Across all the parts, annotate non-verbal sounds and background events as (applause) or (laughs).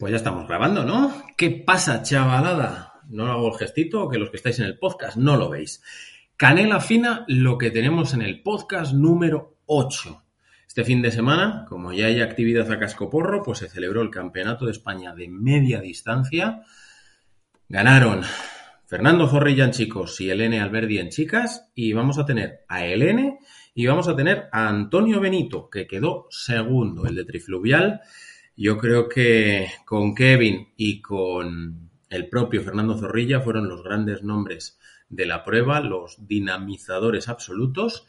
Pues ya estamos grabando, ¿no? ¿Qué pasa, chavalada? No hago el gestito que los que estáis en el podcast no lo veis. Canela fina, lo que tenemos en el podcast número 8. Este fin de semana, como ya hay actividad a cascoporro, pues se celebró el Campeonato de España de media distancia. Ganaron Fernando Zorrilla en chicos y Elene Alberdi en chicas. Y vamos a tener a Elene y vamos a tener a Antonio Benito, que quedó segundo, el de Trifluvial yo creo que con Kevin y con el propio Fernando Zorrilla fueron los grandes nombres de la prueba, los dinamizadores absolutos.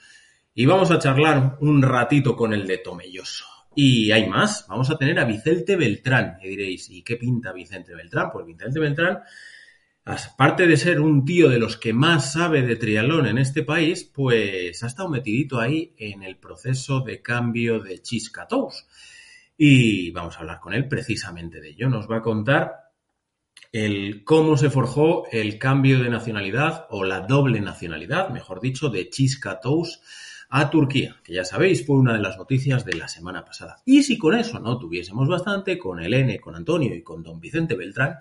Y vamos a charlar un ratito con el de Tomelloso. Y hay más, vamos a tener a Vicente Beltrán. Y diréis, ¿y qué pinta Vicente Beltrán? Pues Vicente Beltrán, aparte de ser un tío de los que más sabe de triatlón en este país, pues ha estado metidito ahí en el proceso de cambio de Chiscatous y vamos a hablar con él precisamente de ello. Nos va a contar el cómo se forjó el cambio de nacionalidad o la doble nacionalidad, mejor dicho, de Chisca Tous a Turquía, que ya sabéis fue una de las noticias de la semana pasada. Y si con eso no tuviésemos bastante, con Elene, con Antonio y con don Vicente Beltrán,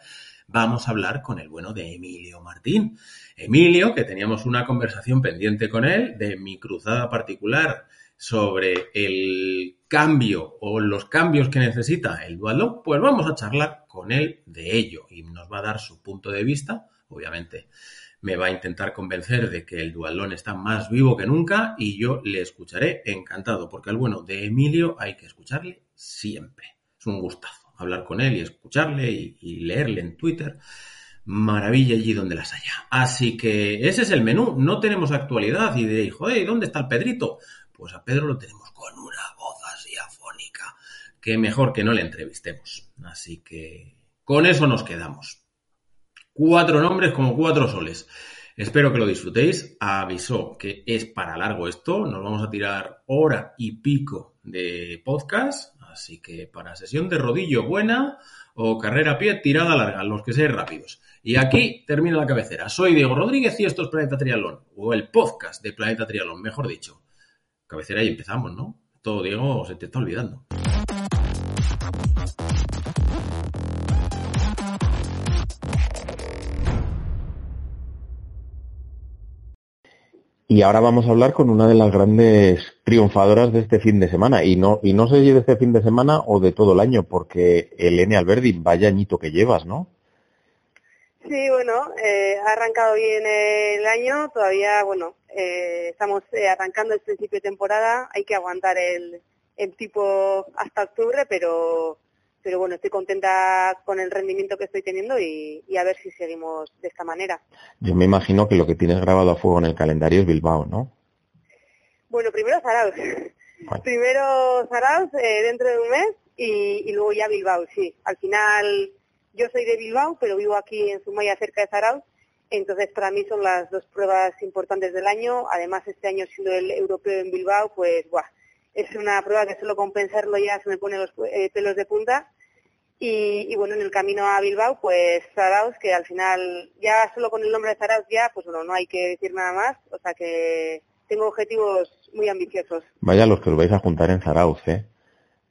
vamos a hablar con el bueno de Emilio Martín. Emilio, que teníamos una conversación pendiente con él de mi cruzada particular sobre el cambio o los cambios que necesita el Dual pues vamos a charlar con él de ello y nos va a dar su punto de vista. Obviamente me va a intentar convencer de que el Dualón está más vivo que nunca y yo le escucharé encantado, porque al bueno de Emilio hay que escucharle siempre. Es un gustazo hablar con él y escucharle y, y leerle en Twitter. Maravilla allí donde las haya. Así que ese es el menú. No tenemos actualidad y diréis, joder, ¿dónde está el Pedrito? Pues a Pedro lo tenemos con una voz así afónica, que mejor que no le entrevistemos. Así que con eso nos quedamos. Cuatro nombres como cuatro soles. Espero que lo disfrutéis. Avisó que es para largo esto. Nos vamos a tirar hora y pico de podcast. Así que para sesión de rodillo buena o carrera a pie tirada larga, los que sean rápidos. Y aquí termina la cabecera. Soy Diego Rodríguez y esto es Planeta Trialón, o el podcast de Planeta Trialón, mejor dicho cabecera y empezamos, ¿no? Todo, Diego, se te está olvidando. Y ahora vamos a hablar con una de las grandes triunfadoras de este fin de semana. Y no, y no sé si de este fin de semana o de todo el año, porque Elene Alberdi, vaya añito que llevas, ¿no? Sí, bueno, eh, ha arrancado bien el año, todavía, bueno, eh, estamos eh, arrancando el principio de temporada, hay que aguantar el, el tipo hasta octubre, pero, pero bueno, estoy contenta con el rendimiento que estoy teniendo y, y, a ver si seguimos de esta manera. Yo me imagino que lo que tienes grabado a fuego en el calendario es Bilbao, ¿no? Bueno, primero Zarauz. Primero Zarauz eh, dentro de un mes y, y luego ya Bilbao, sí. Al final yo soy de Bilbao, pero vivo aquí en Zumaya, cerca de Zarauz. Entonces, para mí son las dos pruebas importantes del año. Además, este año siendo el europeo en Bilbao, pues, ¡buah! Es una prueba que solo compensarlo ya se me pone los eh, pelos de punta. Y, bueno, en el camino a Bilbao, pues Zarauz, que al final, ya solo con el nombre de Zarauz ya, pues bueno, no hay que decir nada más. O sea que tengo objetivos muy ambiciosos. Vaya los que os vais a juntar en Zarauz, ¿eh?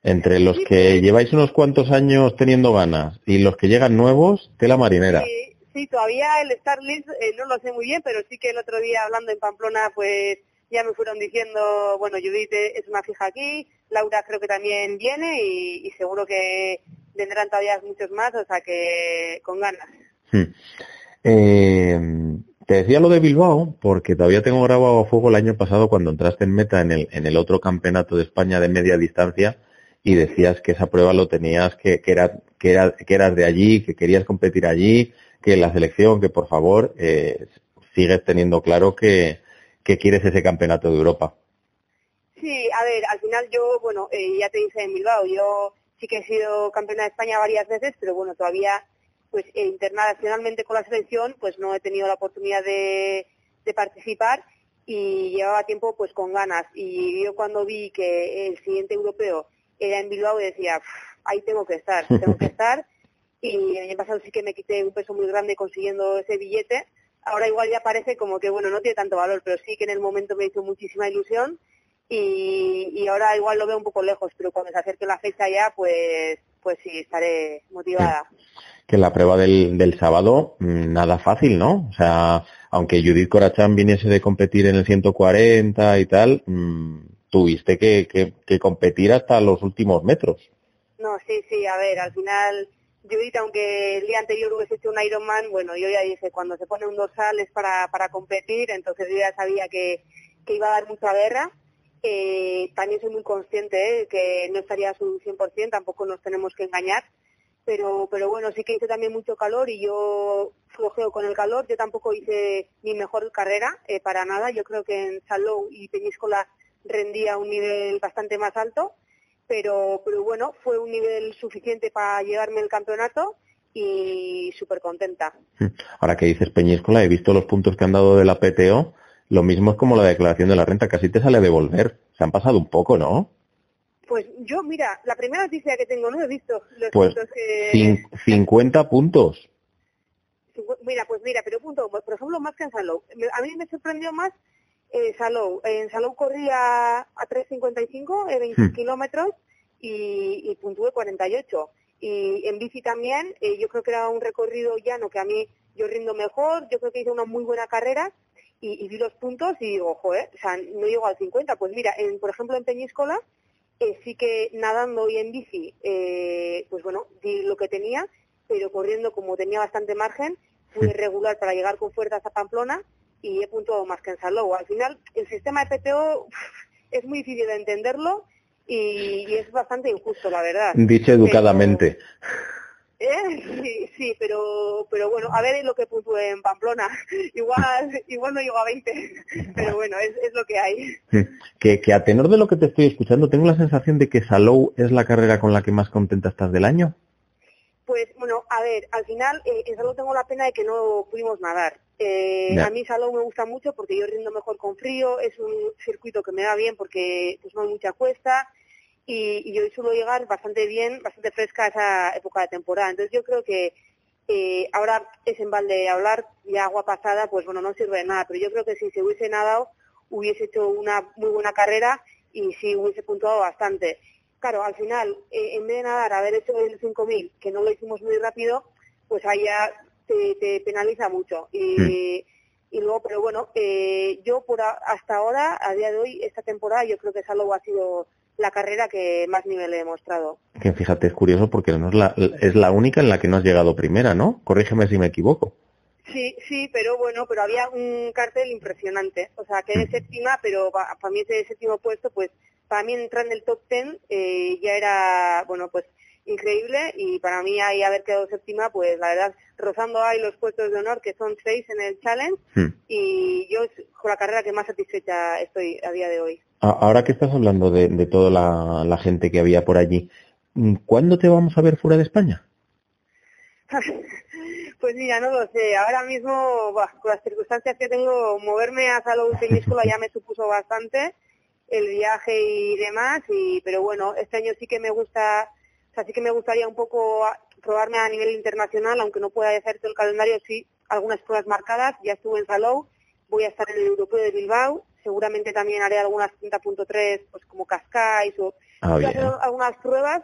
Entre los que lleváis unos cuantos años teniendo ganas y los que llegan nuevos, tela marinera. Sí, sí todavía el Starlist eh, no lo sé muy bien, pero sí que el otro día hablando en Pamplona, pues ya me fueron diciendo, bueno, Judith es una fija aquí, Laura creo que también viene y, seguro que vendrán todavía muchos más, o sea que con ganas. Hmm. Eh, te decía lo de Bilbao porque todavía tengo grabado a fuego el año pasado cuando entraste en meta en el, en el otro campeonato de España de media distancia y decías que esa prueba lo tenías, que, era, que eras de allí, que querías competir allí, que la selección, que por favor eh, sigues teniendo claro que, que quieres ese campeonato de Europa. Sí, a ver, al final yo, bueno, eh, ya te dije en Bilbao, yo sí que he sido campeona de España varias veces, pero bueno, todavía pues eh, internacionalmente con la selección pues no he tenido la oportunidad de, de participar y llevaba tiempo pues con ganas y yo cuando vi que el siguiente europeo era en Bilbao decía ahí tengo que estar tengo que (laughs) estar y el año pasado sí que me quité un peso muy grande consiguiendo ese billete ahora igual ya parece como que bueno no tiene tanto valor pero sí que en el momento me hizo muchísima ilusión y, y ahora igual lo veo un poco lejos pero cuando se acerque la fecha ya pues pues sí estaré motivada que la prueba del, del sábado mm, nada fácil, ¿no? O sea, aunque Judith Corachán viniese de competir en el 140 y tal, mmm, tuviste que, que, que, competir hasta los últimos metros. No, sí, sí, a ver, al final Judith, aunque el día anterior hubiese hecho un Ironman, bueno, yo ya dije, cuando se pone un dorsal es para, para competir, entonces yo ya sabía que, que iba a dar mucha guerra. Eh, también soy muy consciente ¿eh? que no estaría a su 100%, tampoco nos tenemos que engañar pero pero bueno, sí que hice también mucho calor y yo flojeo con el calor. Yo tampoco hice mi mejor carrera, eh, para nada. Yo creo que en Salou y Peñíscola rendía un nivel bastante más alto, pero, pero bueno, fue un nivel suficiente para llevarme el campeonato y súper contenta. Ahora que dices Peñíscola, he visto los puntos que han dado de la PTO. Lo mismo es como la declaración de la renta, casi te sale a devolver. Se han pasado un poco, ¿no? Pues yo, mira, la primera noticia que tengo, no he visto los pues puntos que... 50 puntos. Mira, pues mira, pero punto, por ejemplo, más que en Salou. A mí me sorprendió más eh, Salou. En Salou corría a 3.55, eh, 20 hmm. kilómetros, y, y puntué 48. Y en bici también, eh, yo creo que era un recorrido llano que a mí yo rindo mejor, yo creo que hice una muy buena carrera, y, y vi los puntos y digo, joder, o sea, no llego al 50. Pues mira, en, por ejemplo, en Peñíscola, eh, sí que nadando y en bici, pues bueno, di lo que tenía, pero corriendo como tenía bastante margen, fui regular para llegar con fuerza hasta Pamplona y he puntuado más que en Salou. Al final, el sistema de PTO es muy difícil de entenderlo y, y es bastante injusto, la verdad. Dicho educadamente. ¿Eh? Sí, sí, pero, pero bueno, a ver lo que puso en Pamplona. (laughs) Igual, igual no llego a 20, pero bueno, es, es lo que hay. Que, que a tenor de lo que te estoy escuchando, tengo la sensación de que Salou es la carrera con la que más contenta estás del año. Pues bueno, a ver, al final eh, en Salou tengo la pena de que no pudimos nadar. Eh, a mí Salou me gusta mucho porque yo rindo mejor con frío, es un circuito que me va bien porque pues no hay mucha cuesta y, y yo suelo llegar bastante bien, bastante fresca a esa época de temporada. Entonces yo creo que eh, ahora es en balde hablar y agua pasada, pues bueno, no sirve de nada, pero yo creo que si se hubiese nadado hubiese hecho una muy buena carrera y sí hubiese puntuado bastante. Claro, al final, eh, en vez de nadar, haber hecho el 5.000, que no lo hicimos muy rápido, pues ahí ya te, te penaliza mucho. Y, mm. y luego, pero bueno, eh, yo por a, hasta ahora, a día de hoy, esta temporada, yo creo que Salou ha sido la carrera que más nivel he demostrado. Que fíjate, es curioso porque no es la, es la única en la que no has llegado primera, ¿no? Corrígeme si me equivoco. Sí, sí, pero bueno, pero había un cartel impresionante. O sea, quedé séptima, pero para, para mí ese séptimo puesto, pues para mí entrar en el top ten eh, ya era, bueno, pues increíble y para mí ahí haber quedado séptima, pues la verdad, rozando ahí los puestos de honor, que son seis en el challenge, hmm. y yo es con la carrera que más satisfecha estoy a día de hoy. Ahora que estás hablando de, de toda la, la, gente que había por allí, ¿cuándo te vamos a ver fuera de España? (laughs) pues mira, no lo sé. Ahora mismo, bah, con las circunstancias que tengo, moverme a Salud Península ya me (laughs) supuso bastante el viaje y demás, y pero bueno, este año sí que me gusta Así que me gustaría un poco probarme a nivel internacional, aunque no pueda hacer todo el calendario, sí, algunas pruebas marcadas. Ya estuve en Salou, voy a estar en el Europeo de Bilbao, seguramente también haré algunas 30.3, pues como Cascais o ah, algunas pruebas.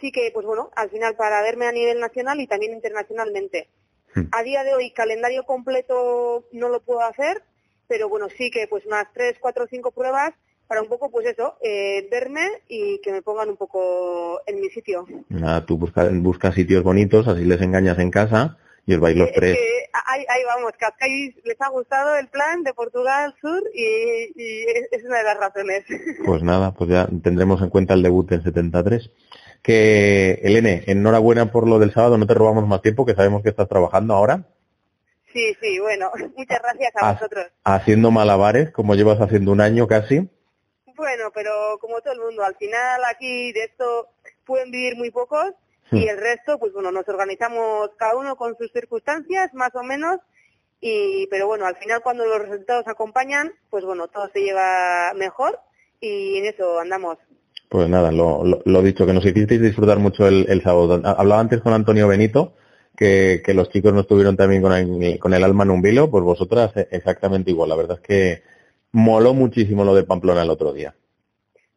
Sí que, pues bueno, al final para verme a nivel nacional y también internacionalmente. Hmm. A día de hoy, calendario completo no lo puedo hacer, pero bueno, sí que pues unas 3, 4, 5 pruebas para un poco, pues eso, eh, verme y que me pongan un poco en mi sitio. Nada, tú buscas busca sitios bonitos, así les engañas en casa y os vais los tres. Eh, ahí, ahí, vamos, Cascais les ha gustado el plan de Portugal Sur y, y, es una de las razones. (laughs) Pues nada, pues ya tendremos en cuenta el debut en 73. Que, Elene, enhorabuena por lo del sábado, no te robamos más tiempo, que sabemos que estás trabajando ahora. Sí, sí, bueno, (laughs) muchas gracias a vosotros. Haciendo malabares, como llevas haciendo un año casi. Bueno, pero como todo el mundo, al final aquí de esto pueden vivir muy pocos y el resto, pues bueno, nos organizamos cada uno con sus circunstancias, más o menos, y pero bueno, al final cuando los resultados acompañan, pues bueno, todo se lleva mejor y en eso andamos. Pues nada, lo, lo, dicho, que nos hicisteis disfrutar mucho el, el sábado. Hablaba antes con Antonio Benito, que, que los chicos no estuvieron también con el, con el alma en un vilo, pues vosotras exactamente igual. La verdad es que moló muchísimo lo de Pamplona el otro día.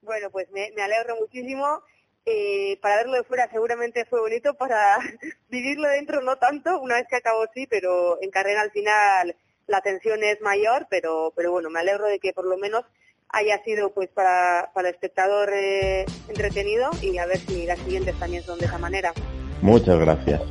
Bueno, pues me, me alegro muchísimo. Eh, para verlo de fuera seguramente fue bonito, para (laughs) vivirlo dentro no tanto, una vez que acabó sí, pero en carrera al final la tensión es mayor, pero, pero bueno, me alegro de que por lo menos haya sido pues para, para el espectador eh, entretenido y a ver si las siguientes también son de esa manera. Muchas gracias.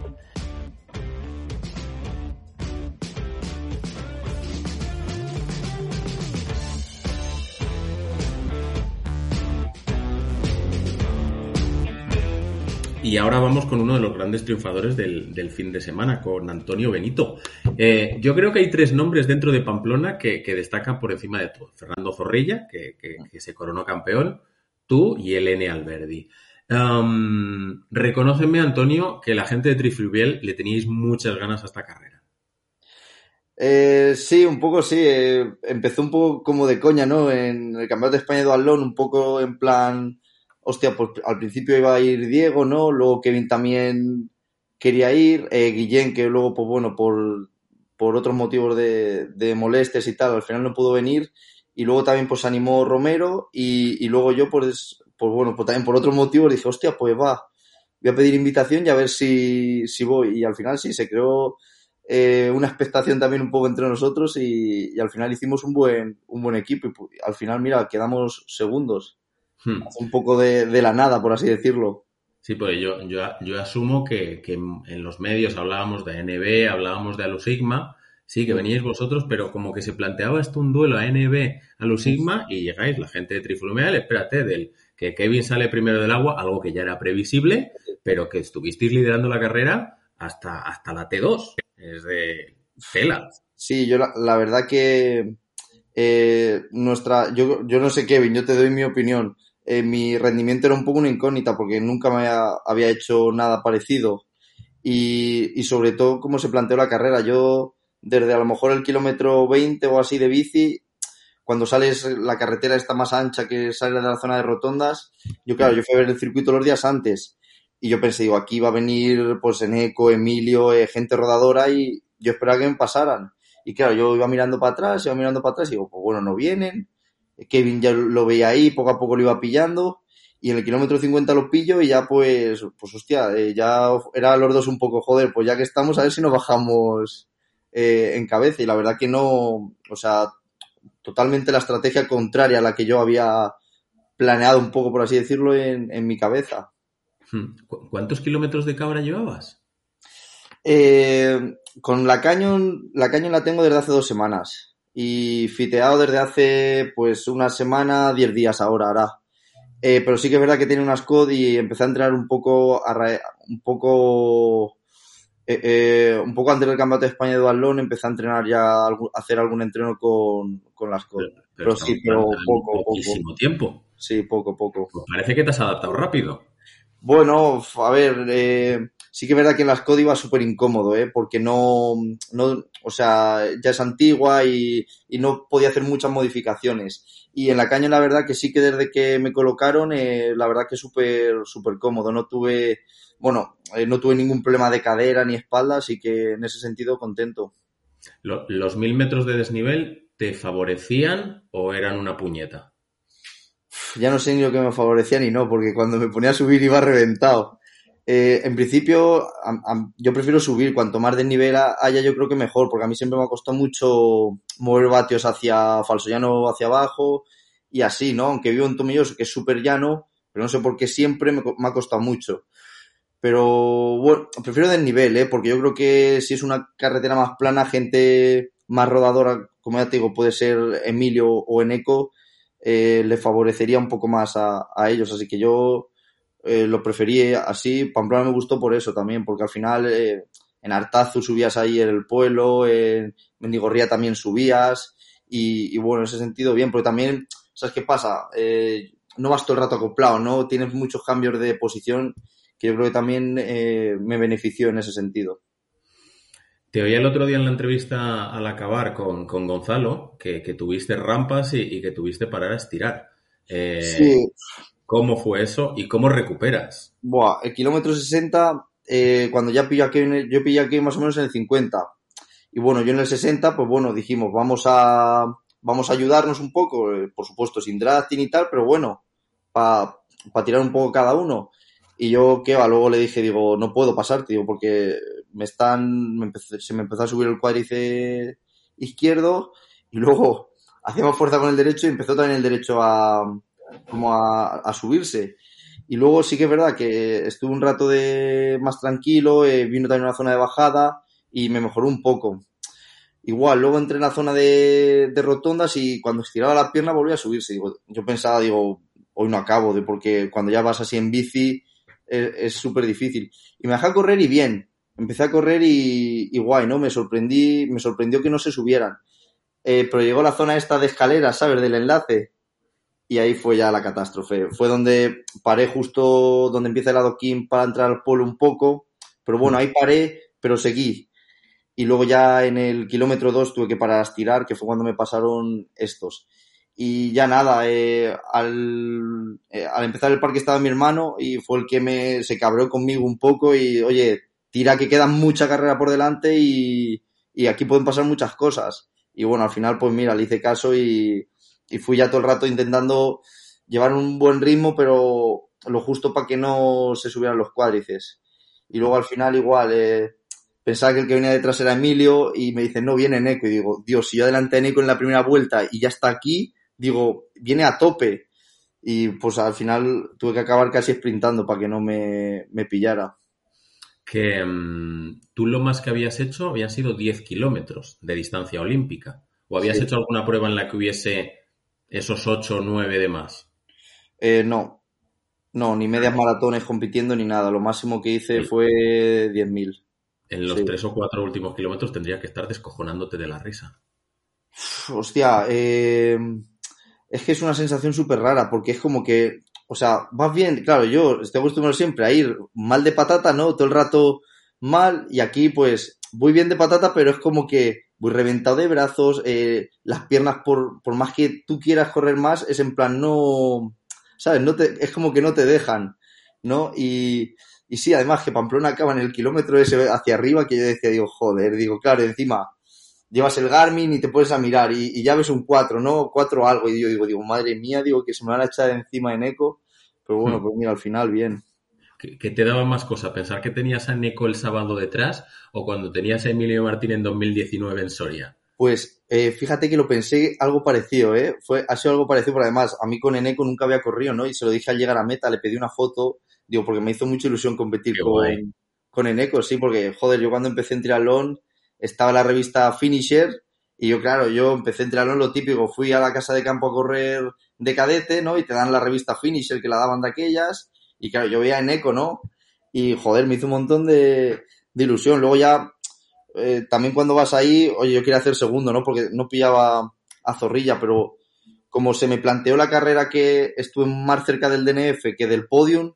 Y ahora vamos con uno de los grandes triunfadores del, fin de semana, con Antonio Benito. Eh, yo creo que hay tres nombres dentro de Pamplona que, destacan por encima de todo. Fernando Zorrilla, que, se coronó campeón, tú y Elene Alberdi. Um, reconóceme, Antonio, que la gente de Trifluviel le teníais muchas ganas a esta carrera. Eh, sí, un poco sí. Eh, empezó un poco como de coña, ¿no? En el Campeonato de España de Dualón, un poco en plan hostia, pues al principio iba a ir Diego, ¿no? Luego Kevin también quería ir, eh, Guillén, que luego, pues bueno, por, por otros motivos de, de molestias y tal, al final no pudo venir. Y luego también pues animó Romero y, y luego yo, pues, pues bueno, pues también por otros motivos dije, hostia, pues va, voy a pedir invitación y a ver si, si voy. Y al final sí, se creó eh, una expectación también un poco entre nosotros y, y, al final hicimos un buen, un buen equipo y al final, mira, quedamos segundos. Hmm. Un poco de, la nada, por así decirlo. Sí, pues yo, yo, yo asumo que, en los medios hablábamos de ANB, hablábamos de Alusigma, sí, que hmm. veníais vosotros, pero como que se planteaba esto un duelo ANB, Alusigma, y llegáis la gente de Triflumeal, espérate, del que Kevin sale primero del agua, algo que ya era previsible, pero que estuvisteis liderando la carrera hasta, hasta la T2. Es de cela. Sí, yo la, verdad que eh, nuestra, yo, yo no sé Kevin, yo te doy mi opinión. Eh, mi rendimiento era un poco una incógnita porque nunca me había, hecho nada parecido. Y, y, sobre todo cómo se planteó la carrera. Yo, desde a lo mejor el kilómetro 20 o así de bici, cuando sales, la carretera está más ancha que sale de la zona de rotondas. Yo, claro, yo fui a ver el circuito los días antes. Y yo pensé, digo, aquí va a venir, pues, Eneco, Emilio, eh, gente rodadora y yo esperaba que me pasaran. Y claro, yo iba mirando para atrás, iba mirando para atrás y digo, pues bueno, no vienen. Kevin ya lo veía ahí, poco a poco lo iba pillando y en el kilómetro 50 lo pillo y ya pues, pues hostia, eh, ya era los dos un poco, joder, pues ya que estamos, a ver si nos bajamos eh, en cabeza y la verdad que no, o sea, totalmente la estrategia contraria a la que yo había planeado un poco, por así decirlo, en, en mi cabeza. Hmm. ¿Cuántos kilómetros de cabra llevabas? Eh, con la Canyon, la Canyon la tengo desde hace dos semanas y fiteado desde hace pues una semana, diez días ahora, ahora. Eh, pero sí que es verdad que tiene unas COD y empecé a entrenar un poco, un poco, eh, eh, un poco antes del campeonato de España de Dualón, empecé a entrenar ya, a hacer algún entreno con, con las COD. Pero, sí, pero poco, poquísimo tiempo. Sí, poco, poco. Pues parece que te has adaptado rápido. Bueno, a ver, sí que es verdad que en las COD iba súper incómodo, ¿eh? porque no, no, o sea, ya es antigua y, y, no podía hacer muchas modificaciones. Y en la caña, la verdad que sí que desde que me colocaron, eh, la verdad que súper, súper cómodo. No tuve, bueno, eh, no tuve ningún problema de cadera ni espalda, así que en ese sentido contento. ¿Los mil metros de desnivel te favorecían o eran una puñeta? Ya no sé ni lo que me favorecía ni no, porque cuando me ponía a subir iba reventado. Eh, en principio, yo prefiero subir. Cuanto más desnivel haya, yo creo que mejor, porque a mí siempre me ha costado mucho mover vatios hacia falso llano, hacia abajo y así, ¿no? Aunque vivo en Tomilloso, que es súper llano, pero no sé por qué siempre me, ha costado mucho. Pero bueno, prefiero desnivel, ¿eh? Porque yo creo que si es una carretera más plana, gente más rodadora, como ya te digo, puede ser Emilio o Eneco, eh, le favorecería un poco más a, a ellos. Así que yo eh, lo preferí así. Pamplona me gustó por eso también, porque al final eh, en Artazu subías ahí en el pueblo, en Mendigorría también subías, y, bueno, en ese sentido bien, porque también ¿sabes qué pasa? Eh, no vas todo el rato acoplado, ¿no? Tienes muchos cambios de posición que yo creo que también eh, me benefició en ese sentido. Te oí el otro día en la entrevista al acabar con, con Gonzalo que, que, tuviste rampas y, y, que tuviste parar a estirar. Eh, sí. ¿Cómo fue eso y cómo recuperas? Buah, el kilómetro 60, eh, cuando ya pillé aquí, yo pillé aquí más o menos en el 50. Y bueno, yo en el 60, pues bueno, dijimos, vamos a, vamos a ayudarnos un poco, eh, por supuesto, sin drafting y tal, pero bueno, para pa tirar un poco cada uno. Y yo, ¿qué va? Luego le dije, digo, no puedo pasarte, digo, porque me están, me empecé, se me empezó a subir el cuádriceps izquierdo y luego (laughs) hacíamos fuerza con el derecho y empezó también el derecho a, como a, a subirse. Y luego sí que es verdad que estuve un rato de más tranquilo, eh, vino también una zona de bajada y me mejoró un poco. Igual, luego entré en la zona de, de rotondas y cuando estiraba la pierna volvía a subirse. Digo, yo pensaba, digo, hoy no acabo, de porque cuando ya vas así en bici es súper difícil. Y me dejé correr y bien. Empecé a correr y, y, guay, ¿no? Me sorprendí, me sorprendió que no se subieran. Eh, pero llegó la zona esta de escaleras, ¿sabes? Del enlace. Y ahí fue ya la catástrofe. Fue donde paré justo donde empieza el adoquín para entrar al polo un poco. Pero bueno, ahí paré, pero seguí. Y luego ya en el kilómetro 2 tuve que parar a estirar, que fue cuando me pasaron estos. Y ya nada, eh, al, eh, al empezar el parque estaba mi hermano y fue el que me se cabró conmigo un poco y, oye, tira que queda mucha carrera por delante y, y aquí pueden pasar muchas cosas. Y bueno, al final, pues mira, le hice caso y, y fui ya todo el rato intentando llevar un buen ritmo, pero lo justo para que no se subieran los cuádrices. Y luego al final igual, eh, pensaba que el que venía detrás era Emilio y me dice, no, viene Neco. Y digo, Dios, si yo adelanté a Neco en la primera vuelta y ya está aquí, digo, viene a tope. Y pues al final tuve que acabar casi sprintando para que no me, me pillara. Que um, tú lo más que habías hecho habían sido 10 kilómetros de distancia olímpica. ¿O habías sí. hecho alguna prueba en la que hubiese esos 8 o 9 de más? Eh, no. No, ni medias maratones compitiendo ni nada. Lo máximo que hice sí. fue 10.000. En los sí. tres o cuatro últimos kilómetros tendrías que estar descojonándote de la risa. Hostia, eh, es que es una sensación súper rara porque es como que, o sea, vas bien, claro, yo estoy acostumbrado siempre a ir mal de patata, ¿no? Todo el rato mal y aquí pues voy bien de patata, pero es como que voy reventado de brazos, eh, las piernas por, por más que tú quieras correr más, es en plan no, ¿sabes? No te, es como que no te dejan, ¿no? Y, y sí, además que Pamplona acaba en el kilómetro ese hacia arriba que yo decía, digo, joder, digo, claro, encima llevas el Garmin y te puedes a mirar y, y, ya ves un 4, ¿no? 4 algo. Y yo digo, digo, madre mía, digo, que se me van a echar encima en eco. Pero bueno, hmm. pues mira, al final bien. ¿Qué, ¿Qué, te daba más cosa? ¿Pensar que tenías a Neco el sábado detrás o cuando tenías a Emilio Martín en 2019 en Soria? Pues eh, fíjate que lo pensé algo parecido, ¿eh? Fue, ha sido algo parecido, pero además a mí con Eneco nunca había corrido, ¿no? Y se lo dije al llegar a meta, le pedí una foto, digo, porque me hizo mucha ilusión competir con, con Eneco, sí, porque, joder, yo cuando empecé en triatlón estaba la revista Finisher y yo, claro, yo empecé en triatlón lo típico, fui a la casa de campo a correr de cadete, ¿no? Y te dan la revista Finisher que la daban de aquellas y claro, yo veía en eco, ¿no? Y joder, me hizo un montón de, de ilusión. Luego ya, eh, también cuando vas ahí, oye, yo quería hacer segundo, ¿no? Porque no pillaba a Zorrilla, pero como se me planteó la carrera que estuve más cerca del DNF que del podium,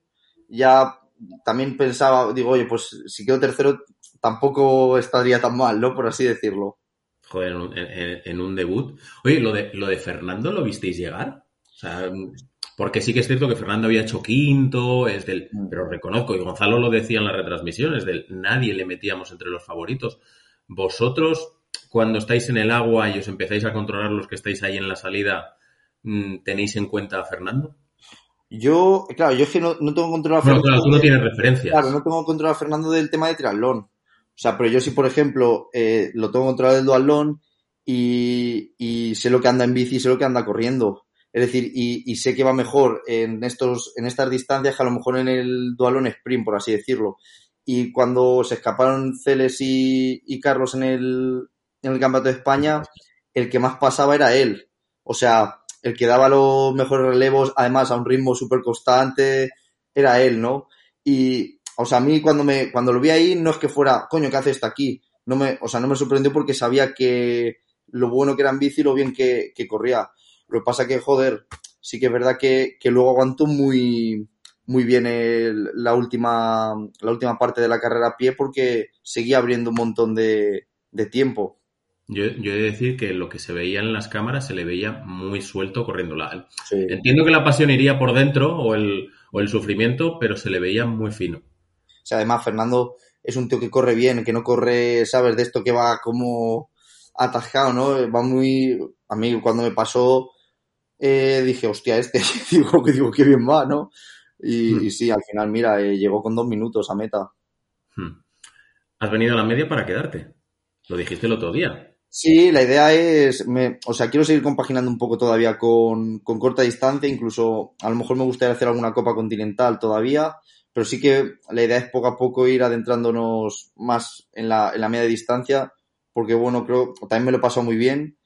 ya también pensaba, digo, oye, pues si quedo tercero tampoco estaría tan mal, ¿no? Por así decirlo. Joder, en, en, en un debut. Oye, ¿lo de, ¿lo de Fernando lo visteis llegar? O sea, porque sí que es cierto que Fernando había hecho quinto, es del, pero reconozco, y Gonzalo lo decía en las retransmisiones, del nadie le metíamos entre los favoritos. Vosotros, cuando estáis en el agua y os empezáis a controlar los que estáis ahí en la salida, ¿tenéis en cuenta a Fernando? Yo, claro, yo es que no, no tengo control a Fernando. Bueno, claro, tú no tienes referencias. Claro, no tengo control a Fernando del tema de triatlón. O sea, pero yo sí, por ejemplo, eh, lo tengo controlado del dualón y, y sé lo que anda en bici, sé lo que anda corriendo. Es decir, y, y, sé que va mejor en estos, en estas distancias que a lo mejor en el dualón sprint, por así decirlo. Y cuando se escaparon Celes y, y Carlos en el, en el Campeonato de España, el que más pasaba era él. O sea, el que daba los mejores relevos, además a un ritmo súper constante, era él, ¿no? Y, o sea, a mí cuando me, cuando lo vi ahí, no es que fuera, coño, ¿qué hace esto aquí? No me, o sea, no me sorprendió porque sabía que lo bueno que era en bici y lo bien que, que corría. Lo que pasa que, joder, sí que es verdad que, que luego aguanto muy, muy bien la, última, la última parte de la carrera a pie porque seguía abriendo un montón de, de tiempo. Yo, yo, he de decir que lo que se veía en las cámaras se le veía muy suelto corriendo la. Entiendo que la pasión iría por dentro o el, o el sufrimiento, pero se le veía muy fino. O sea, además, Fernando es un tío que corre bien, que no corre, ¿sabes? De esto que va como atascado, ¿no? Va muy. A mí, cuando me pasó, eh, dije, hostia, este, (laughs) digo, que digo, qué bien va, ¿no? Y, hmm. sí, al final, mira, eh, llegó con dos minutos a meta. Hmm. Has venido a la media para quedarte. Lo dijiste el otro día. Sí, la idea es, me, o sea, quiero seguir compaginando un poco todavía con, con, corta distancia, incluso a lo mejor me gustaría hacer alguna copa continental todavía, pero sí que la idea es poco a poco ir adentrándonos más en la, en la media distancia, porque bueno, creo, también me lo he pasado muy bien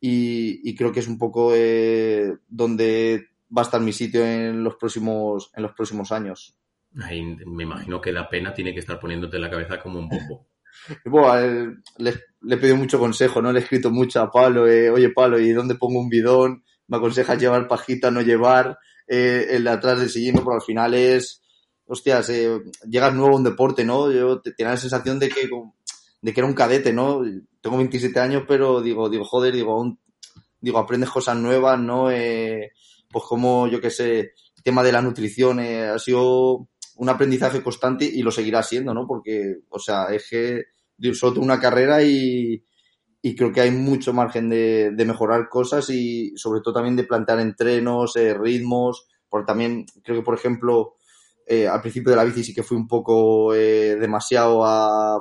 y, y creo que es un poco eh, donde va a estar mi sitio en los próximos, en los próximos años. me imagino que la pena tiene que estar poniéndote en la cabeza como un bombo. (laughs) Bueno, le, he pedido mucho consejo, ¿no? Le he escrito mucho a Pablo, eh, oye Pablo, ¿y dónde pongo un bidón? Me aconsejas llevar pajita, no llevar, eh, el de atrás del sillín, pero al final es, hostias, eh, llegas nuevo a un deporte, ¿no? Yo te, tenía la sensación de que, de que era un cadete, ¿no? Tengo 27 años, pero digo, digo, joder, digo, digo, aprendes cosas nuevas, ¿no? Eh, pues como, yo qué sé, el tema de la nutrición, eh, ha sido un aprendizaje constante y lo seguirá siendo, ¿no? Porque, o sea, es que solo tengo una carrera y, y creo que hay mucho margen de, de, mejorar cosas y sobre todo también de plantear entrenos, eh, ritmos, porque también creo que, por ejemplo, al principio de la bici sí que fui un poco demasiado a,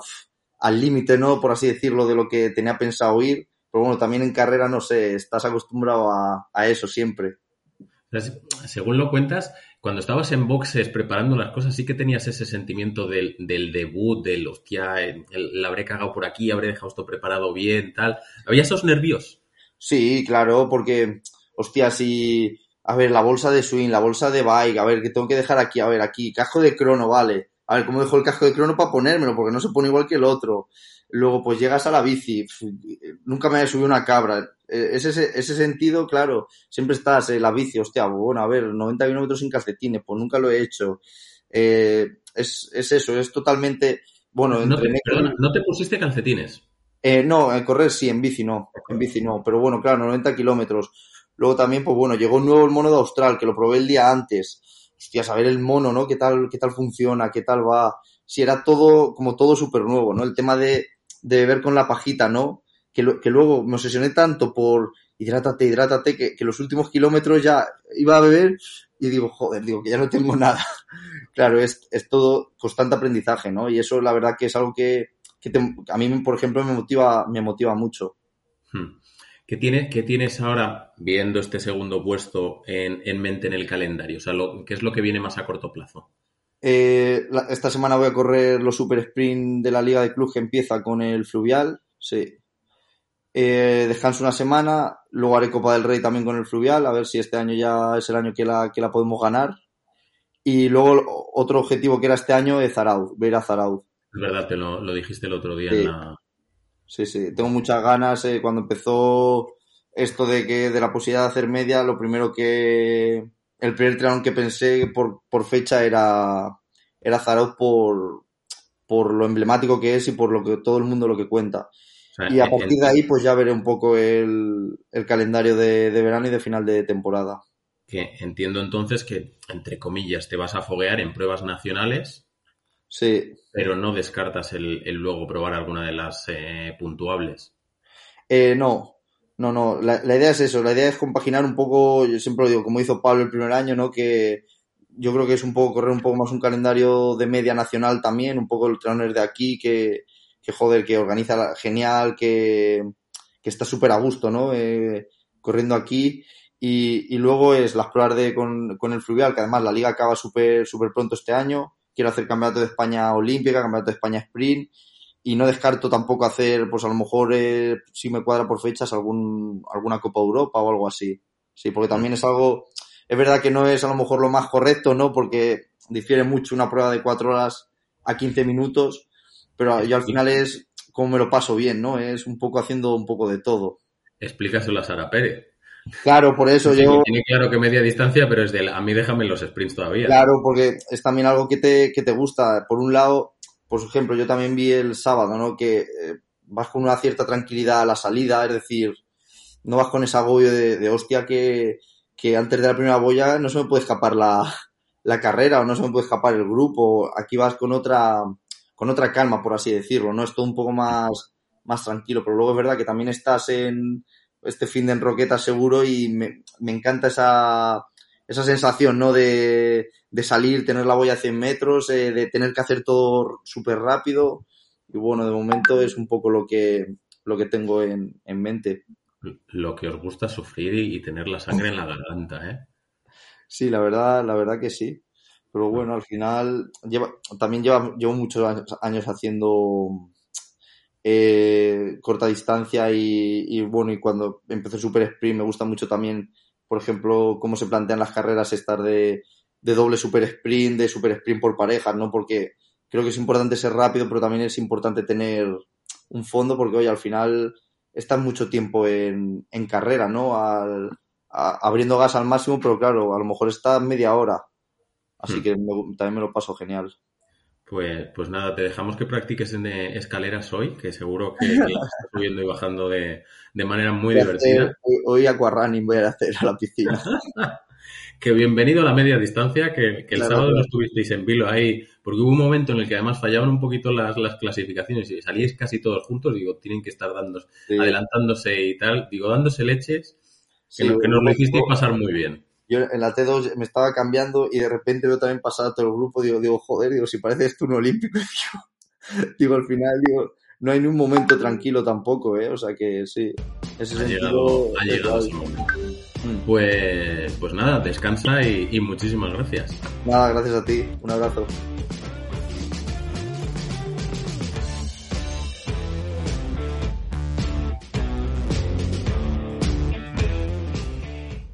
al límite, ¿no? Por así decirlo, de lo que tenía pensado ir. Pero bueno, también en carrera, no sé, estás acostumbrado a, a eso siempre. Según lo cuentas, cuando estabas en boxes preparando las cosas, sí que tenías ese sentimiento del, del debut, del hostia, la habré cagado por aquí, habré dejado esto preparado bien, tal. ¿Había esos nervios? Sí, claro, porque, hostia, si. A ver, la bolsa de swing, la bolsa de bike, a ver, que tengo que dejar aquí, a ver, aquí, casco de crono, vale. A ver, ¿cómo dejo el casco de crono para ponérmelo? Porque no se pone igual que el otro. Luego, pues llegas a la bici. Nunca me había subido una cabra. E, ese, ese sentido, claro, siempre estás en la bici. Hostia, bueno, a ver, 90 kilómetros sin calcetines, pues nunca lo he hecho. Eh, es, es, eso, es totalmente. Bueno, no te, ¿no te pusiste calcetines? Eh, no, en correr sí, en bici no. En bici no. Pero bueno, claro, 90 kilómetros. Luego también, pues bueno, llegó un nuevo el mono de Austral, que lo probé el día antes. Hostia, saber el mono, ¿no? ¿Qué tal, qué tal funciona? ¿Qué tal va? Si era todo, como todo súper nuevo, ¿no? El tema de de beber con la pajita, ¿no? Que, que luego me obsesioné tanto por hidrátate, hidrátate, que, que los últimos kilómetros ya iba a beber y digo, joder, digo que ya no tengo (laughs) nada. claro, es, es todo constante aprendizaje, ¿no? Y eso la verdad que es algo que, que a mí, por ejemplo, me motiva, me motiva mucho. Hmm. ¿Qué tienes, ¿Qué tienes ahora viendo este segundo puesto en, en mente en el calendario? O sea, lo, ¿qué es lo que viene más a corto plazo? Eh, esta semana voy a correr los super sprint de la Liga de Club que empieza con el Fluvial. Sí. Eh, descanso una semana, luego haré Copa del Rey también con el Fluvial, a ver si este año ya es el año que la, que la podemos ganar. Y luego otro objetivo que era este año es Zarauz, ver a Zarauz. Es verdad, te lo, lo dijiste el otro día sí. en la... Sí, sí, tengo muchas ganas. Eh, cuando empezó esto de que de la posibilidad de hacer media, lo primero que, el primer triatlón que pensé por, por fecha era, era Zarauz por, por lo emblemático que es y por lo que todo el mundo lo que cuenta. O sea, y a partir de ahí, pues ya veré un poco el, el calendario de, de, verano y de final de temporada. Que entiendo entonces que, entre comillas, te vas a foguear en pruebas nacionales. Sí. Pero no descartas el, el luego probar alguna de las eh, puntuables. Eh, no, no, no, la, la, idea es eso, la idea es compaginar un poco, yo siempre lo digo, como hizo Pablo el primer año, ¿no? Que yo creo que es un poco correr un poco más un calendario de media nacional también, un poco el trainer de aquí, que, que joder, que organiza genial, que, que está súper a gusto, ¿no? Eh, corriendo aquí. Y, y, luego es las pruebas de, con, con el fluvial, que además la liga acaba súper súper pronto este año. Quiero hacer campeonato de España olímpica, campeonato de España sprint y no descarto tampoco hacer, pues a lo mejor, eh, si me cuadra por fechas, algún, alguna Copa Europa o algo así. Sí, porque también es algo, es verdad que no es a lo mejor lo más correcto, ¿no? Porque difiere mucho una prueba de cuatro horas a 15 minutos, pero yo al final es como me lo paso bien, ¿no? Es un poco haciendo un poco de todo. Explícaselo a Sara Pérez. Claro, por eso yo... Tiene claro que media distancia, pero es de a mí déjame los sprints todavía. Claro, porque es también algo que te, que te gusta. Por un lado, por ejemplo, yo también vi el sábado, ¿no? Que eh, vas con una cierta tranquilidad a la salida, es decir, no vas con ese agobio de, de hostia que, que antes de la primera boya no se me puede escapar la, la carrera o no se me puede escapar el grupo. Aquí vas con otra, con otra calma, por así decirlo, ¿no? Es todo un poco más, más tranquilo, pero luego es verdad que también estás en este fin de enroqueta seguro y me, me encanta esa, esa sensación, ¿no? De, de salir, tener la boya a 100 metros, eh, de tener que hacer todo súper rápido. Y bueno, de momento es un poco lo que, lo que tengo en, en mente. Lo que os gusta sufrir y, y tener la sangre en la garganta, ¿eh? Sí, la verdad, la verdad que sí. Pero bueno, al final lleva, también lleva, llevo muchos años haciendo eh, corta distancia y, y, bueno, y cuando empecé Super Sprint me gusta mucho también, por ejemplo, cómo se plantean las carreras estar de, de doble Super Sprint, de Super Sprint por parejas, ¿no? Porque creo que es importante ser rápido, pero también es importante tener un fondo porque, oye, al final estás mucho tiempo en, en carrera, ¿no? Al, a, abriendo gas al máximo, pero claro, a lo mejor está media hora. Así hmm. que me, también me lo paso genial. Pues, pues nada, te dejamos que practiques en escaleras hoy, que seguro que, (laughs) estás subiendo y bajando de, de manera muy voy divertida. Hacer, hoy, hoy aquarunning voy a hacer a la piscina. (laughs) que bienvenido a la media distancia, que, que el claro, sábado claro. no estuvisteis en vilo ahí, porque hubo un momento en el que además fallaban un poquito las, las clasificaciones y salíais casi todos juntos, digo, tienen que estar dando, sí. adelantándose y tal, digo, dándose leches, que, sí, no, que nos lo hicisteis pasar muy bien yo en la T2 me estaba cambiando y de repente veo también pasar a todo el grupo, digo, digo, joder, digo, si parece esto un olímpico, (laughs) digo, digo, al final, digo, no hay ni un momento tranquilo tampoco, ¿eh? O sea que sí, ese ha sentido... Llegado, ha llegado ese momento. Pues, pues nada, descansa y, y muchísimas gracias. Nada, gracias a ti, un abrazo.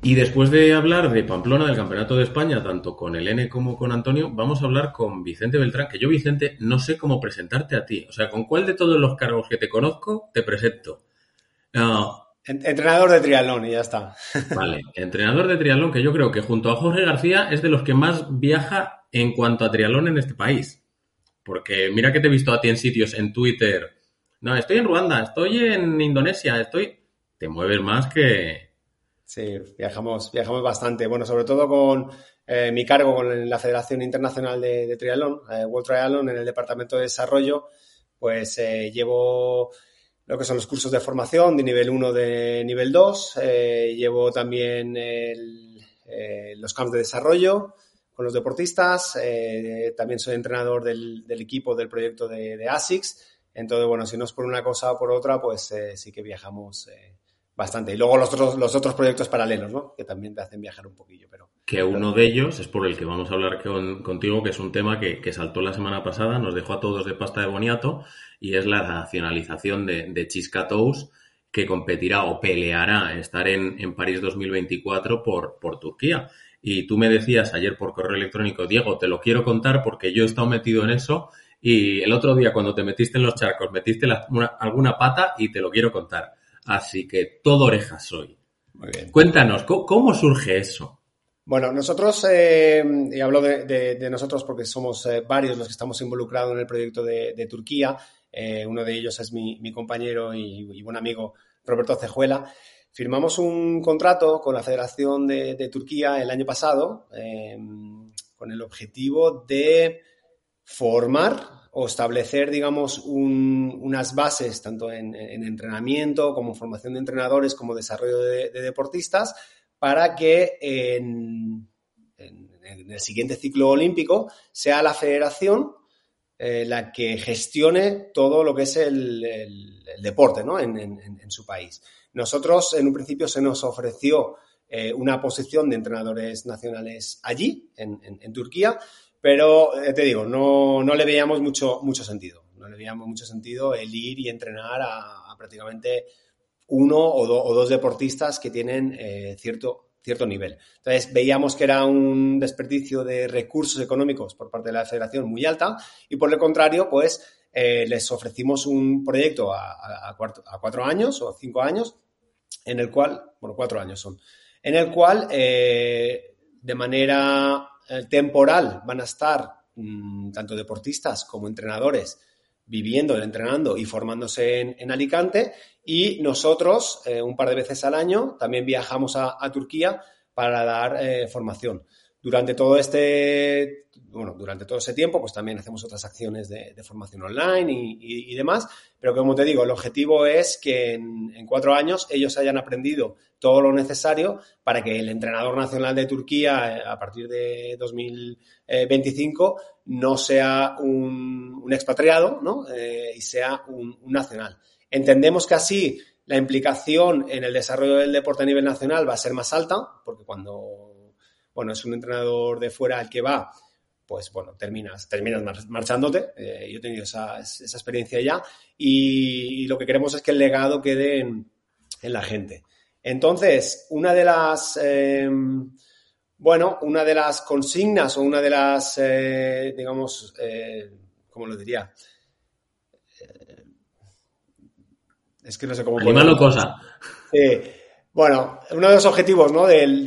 Y después de hablar de Pamplona, del Campeonato de España, tanto con Elene como con Antonio, vamos a hablar con Vicente Beltrán, que yo, Vicente, no sé cómo presentarte a ti. O sea, ¿con cuál de todos los cargos que te conozco te presento? Uh, entrenador de triatlón y ya está. (laughs) Vale, entrenador de triatlón, que yo creo que junto a Jorge García es de los que más viaja en cuanto a triatlón en este país. Porque mira que te he visto a ti en sitios, en Twitter. No, estoy en Ruanda, estoy en Indonesia, estoy... Te mueves más que, Sí, viajamos, viajamos bastante. Bueno, sobre todo con eh, mi cargo con la Federación Internacional de, de Triatlón, eh, World Triathlon, en el Departamento de Desarrollo, pues eh, llevo lo que son los cursos de formación de nivel 1 de nivel 2, eh, llevo también los camps de desarrollo con los deportistas, también soy entrenador del, del, equipo del proyecto de, de, ASICS, entonces, bueno, si no es por una cosa o por otra, pues sí que viajamos bastante. Y luego los otros, los otros proyectos paralelos, ¿no? Que también te hacen viajar un poquillo, pero... Que uno de ellos es por el que vamos a hablar con, contigo, que es un tema que, que, saltó la semana pasada, nos dejó a todos de pasta de boniato, y es la nacionalización de, de Chiscatous, que competirá o peleará estar en, en París 2024 por, por Turquía. Y tú me decías ayer por correo electrónico, Diego, te lo quiero contar porque yo he estado metido en eso y el otro día cuando te metiste en los charcos metiste la, una, alguna pata y te lo quiero contar. Así que todo orejas soy. Muy bien. Cuéntanos, ¿cómo, cómo surge eso? Bueno, nosotros, eh, y hablo de, de, de, nosotros porque somos eh, varios los que estamos involucrados en el proyecto de, de Turquía. Eh, uno de ellos es mi, mi compañero y, y, buen amigo Roberto Cejuela. Firmamos un contrato con la Federación de, Turquía el año pasado eh, con el objetivo de formar o establecer, digamos, un, unas bases tanto en, en, entrenamiento como formación de entrenadores como desarrollo de, de deportistas para que en, el siguiente ciclo olímpico sea la federación eh, la que gestione todo lo que es el deporte ¿no? en, su país. Nosotros, en un principio, se nos ofreció eh, una posición de entrenadores nacionales allí, en, Turquía, pero eh, te digo, no, no, le veíamos mucho, mucho sentido. No le veíamos mucho sentido el ir y entrenar a, prácticamente uno o, do, o, dos deportistas que tienen eh, cierto, cierto nivel. Entonces veíamos que era un desperdicio de recursos económicos por parte de la federación muy alta y por el contrario, pues eh, les ofrecimos un proyecto a, cuatro, años o cinco años en el cual, bueno, cuatro años son, en el cual de manera temporal van a estar mm, tanto deportistas como entrenadores viviendo, entrenando y formándose en, Alicante y nosotros eh, un par de veces al año también viajamos a, Turquía para dar formación. Durante todo este, bueno, durante todo ese tiempo, pues también hacemos otras acciones de, formación online y, demás, pero como te digo, el objetivo es que en, cuatro años ellos hayan aprendido todo lo necesario para que el entrenador nacional de Turquía eh, a partir de 2025 no sea un, expatriado ¿no? Eh, y sea un, nacional. Entendemos que así la implicación en el desarrollo del deporte a nivel nacional va a ser más alta, porque cuando bueno, es un entrenador de fuera al que va, pues bueno, terminas, terminas marchándote. Eh, yo he tenido esa, experiencia ya y, lo que queremos es que el legado quede en, la gente. Entonces, una de las, eh, bueno, una de las consignas o una de las, eh, digamos, ¿cómo lo diría? es que no sé cómo... Animando cosa. bueno, uno de los objetivos ¿no? del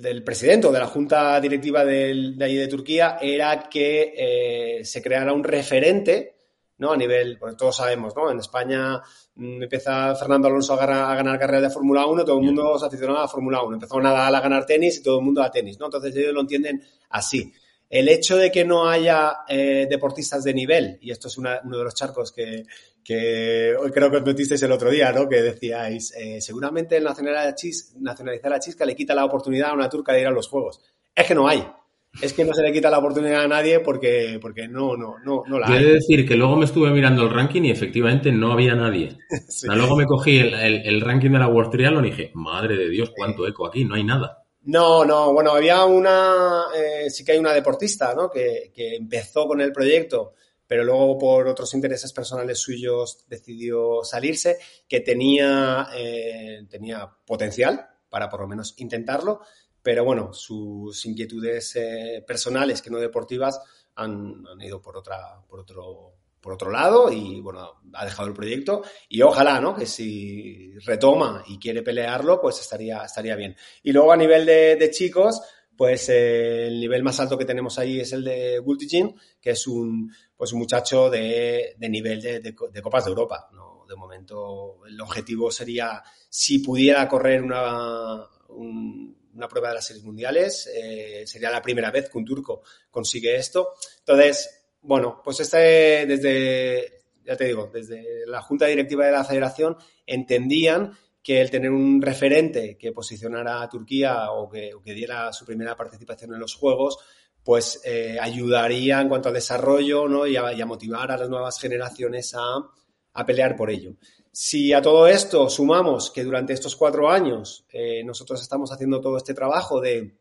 del, presidente o de la junta directiva de allí de Turquía era que eh, se creara un referente, ¿no? A nivel, pues todos sabemos, ¿no? En España mm, empieza Fernando Alonso a ganar, a ganar carreras de Fórmula 1, todo el mundo se aficionó a Fórmula 1. Empezó Nadal a ganar tenis y todo el mundo a tenis, ¿no? Entonces ellos lo entienden así. El hecho de que no haya eh, deportistas de nivel, y esto es uno de los charcos que, hoy creo que os metisteis el otro día, ¿no? Que decíais, eh, seguramente el nacionalizar a Chisca le quita la oportunidad a una turca de ir a los Juegos. Es que no hay. Es que no se le quita la oportunidad a nadie porque, porque no, no, no, no la hay. Quiero decir que luego me estuve mirando el ranking y efectivamente no había nadie. (laughs) luego me cogí el, ranking de la World Trial y dije, madre de Dios, cuánto eco aquí, no hay nada. No, no, bueno, había una, eh, sí que hay una deportista, ¿no? Que, que, empezó con el proyecto, pero luego por otros intereses personales suyos decidió salirse, que tenía, eh, tenía potencial para por lo menos intentarlo, pero bueno, sus inquietudes eh, personales que no deportivas han, han ido por otra, por otro, por otro lado y bueno, ha dejado el proyecto y ojalá, ¿no? Que si retoma y quiere pelearlo, pues estaría, estaría bien. Y luego a nivel de, chicos, pues eh, el nivel más alto que tenemos ahí es el de Gultigin, que es un, pues un muchacho de, nivel de, Copas de Europa. ¿no? De momento el objetivo sería, si pudiera correr una, una prueba de las series mundiales, eh, sería la primera vez que un turco consigue esto. Entonces, bueno, pues este, desde, ya te digo, desde la Junta Directiva de la Federación entendían que el tener un referente que posicionara a Turquía o que, diera su primera participación en los Juegos, pues eh, ayudaría en cuanto al desarrollo ¿no? y, a, motivar a las nuevas generaciones a, pelear por ello. Si a todo esto sumamos que durante estos cuatro años eh, nosotros estamos haciendo todo este trabajo de,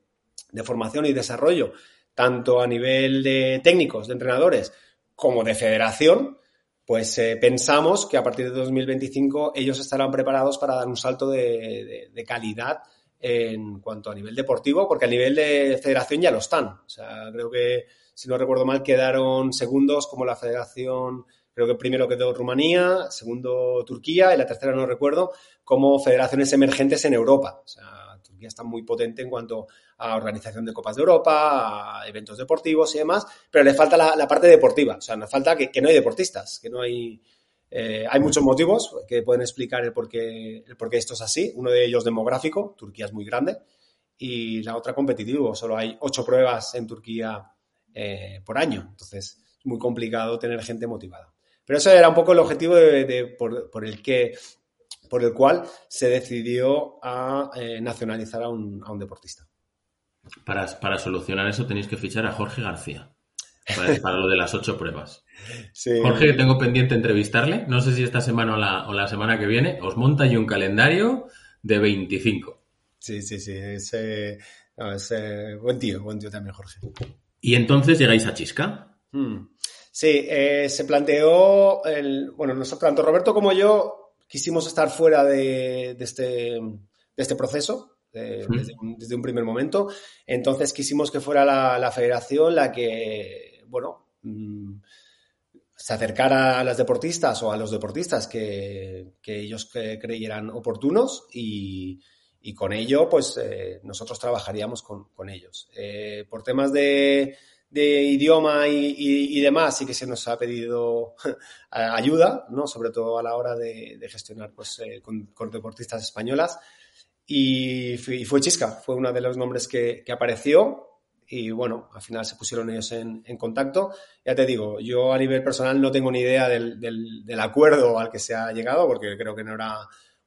de formación y desarrollo tanto a nivel de técnicos, de entrenadores, como de federación, pues eh, pensamos que a partir de 2025 ellos estarán preparados para dar un salto de, calidad en cuanto a nivel deportivo, porque a nivel de federación ya lo están. O sea, creo que, si no recuerdo mal, quedaron segundos como la federación, creo que primero quedó Rumanía, segundo Turquía y la tercera no recuerdo, como federaciones emergentes en Europa. O sea, Turquía está muy potente en cuanto a organización de Copas de Europa, a eventos deportivos y demás, pero le falta la, parte deportiva, o sea, nos falta que, no hay deportistas, que no hay... Eh, hay muchos motivos que pueden explicar el por, qué, el por esto es así. Uno de ellos demográfico, Turquía es muy grande, y la otra competitivo. Solo hay ocho pruebas en Turquía eh, por año. Entonces, es muy complicado tener gente motivada. Pero ese era un poco el objetivo de, por, el que, por el cual se decidió a eh, nacionalizar a un, a un deportista. Para, solucionar eso tenéis que fichar a Jorge García. Para, lo de las ocho pruebas. (laughs) Jorge, que tengo pendiente entrevistarle, no sé si esta semana o la, semana que viene, os monta yo un calendario de 25. Sí, sí, sí. Es, buen tío, buen tío también, Jorge. ¿Y entonces llegáis a Chisca? Hmm. Sí, eh, se planteó, el, bueno, nosotros, tanto Roberto como yo quisimos estar fuera de, este, de este proceso, desde, un, primer momento. Entonces quisimos que fuera la, federación la que, bueno, mm, se acercara a las deportistas o a los deportistas que, ellos creyeran oportunos y, con ello, pues eh, nosotros trabajaríamos con, ellos. Eh, por temas de, idioma y, demás, sí que se nos ha pedido (laughs) ayuda, ¿no? Sobre todo a la hora de, gestionar pues, eh, con, deportistas españolas. Y, fue Chisca, fue uno de los nombres que, que apareció y bueno, al final se pusieron ellos en, contacto. Ya te digo, yo a nivel personal no tengo ni idea del, del, acuerdo al que se ha llegado, porque creo que no era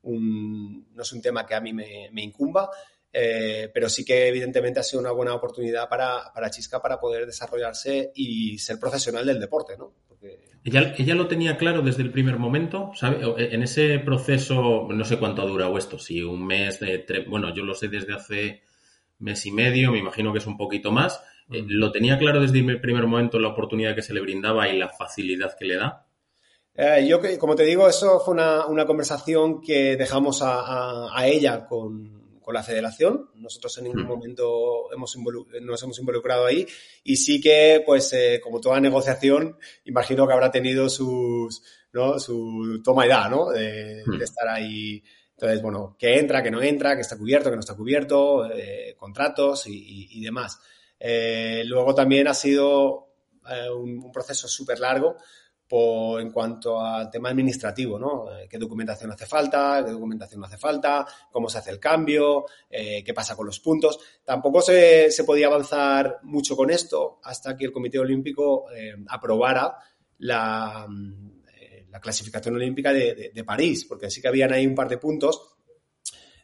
un, no es un tema que a mí me incumba, eh, pero sí que evidentemente ha sido una buena oportunidad para, para, Chisca para poder desarrollarse y ser profesional del deporte, ¿no? Ella, ella lo tenía claro desde el primer momento, ¿sabe? En ese proceso, no sé cuánto ha durado esto, si un mes, de bueno, yo lo sé desde hace mes y medio, me imagino que es un poquito más. Eh, ¿Lo tenía claro desde el primer momento la oportunidad que se le brindaba y la facilidad que le da? Eh, yo, como te digo, eso fue una, conversación que dejamos a, ella con, la federación. Nosotros en ningún momento hemos nos hemos involucrado ahí y sí que, pues, eh, como toda negociación, imagino que habrá tenido sus, ¿no? su toma y da, ¿no? de estar ahí entonces, bueno, qué entra, qué no entra, qué está cubierto, qué no está cubierto, eh, contratos y, demás. Eh, luego también ha sido un, proceso súper largo en cuanto al tema administrativo, ¿no? ¿Qué documentación hace falta? ¿Qué documentación no hace falta? ¿Cómo se hace el cambio? ¿Qué pasa con los puntos? Tampoco se, se, podía avanzar mucho con esto hasta que el Comité Olímpico aprobara la, la clasificación olímpica de, París, porque sí que habían ahí un par de puntos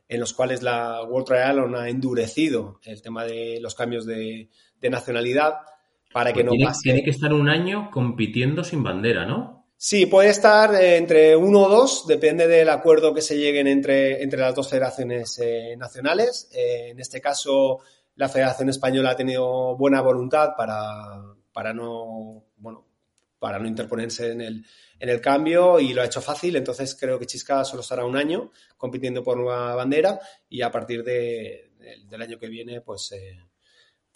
en los cuales la World Triathlon ha endurecido el tema de los cambios de, nacionalidad para que pues no pase. Tiene que estar un año compitiendo sin bandera, ¿no? Sí, puede estar entre uno o dos, depende del acuerdo que se lleguen entre, entre las dos federaciones eh, nacionales. Eh, en este caso, la Federación Española ha tenido buena voluntad para, para no, bueno, para no interponerse en el, en el cambio y lo ha hecho fácil. Entonces creo que Chisca solo estará un año compitiendo por nueva bandera y a partir de, del año que viene pues, eh,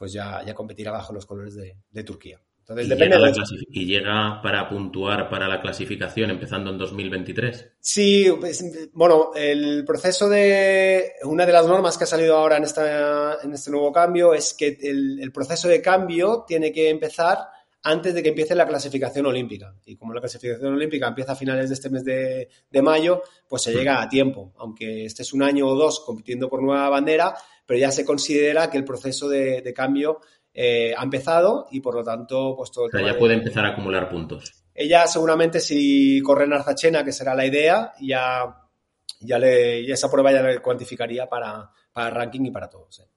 pues ya, ya competirá bajo los colores de, Turquía. Entonces, ¿Y, depende llega ¿Y llega para puntuar para la clasificación empezando en 2023? Sí, pues, bueno, el proceso de. Una de las normas que ha salido ahora en, esta, en este nuevo cambio es que el, el proceso de cambio tiene que empezar antes de que empiece la clasificación olímpica. Y como la clasificación olímpica empieza a finales de este mes de, mayo, pues se llega a tiempo, aunque este es un año o dos compitiendo por nueva bandera, pero ya se considera que el proceso de, cambio eh, ha empezado y por lo tanto, pues todo el ya puede empezar a acumular puntos. Ella seguramente si corre en Arzachena, que será la idea, ya, ya, le, esa prueba ya le cuantificaría para, para ranking y para todos. ¿eh?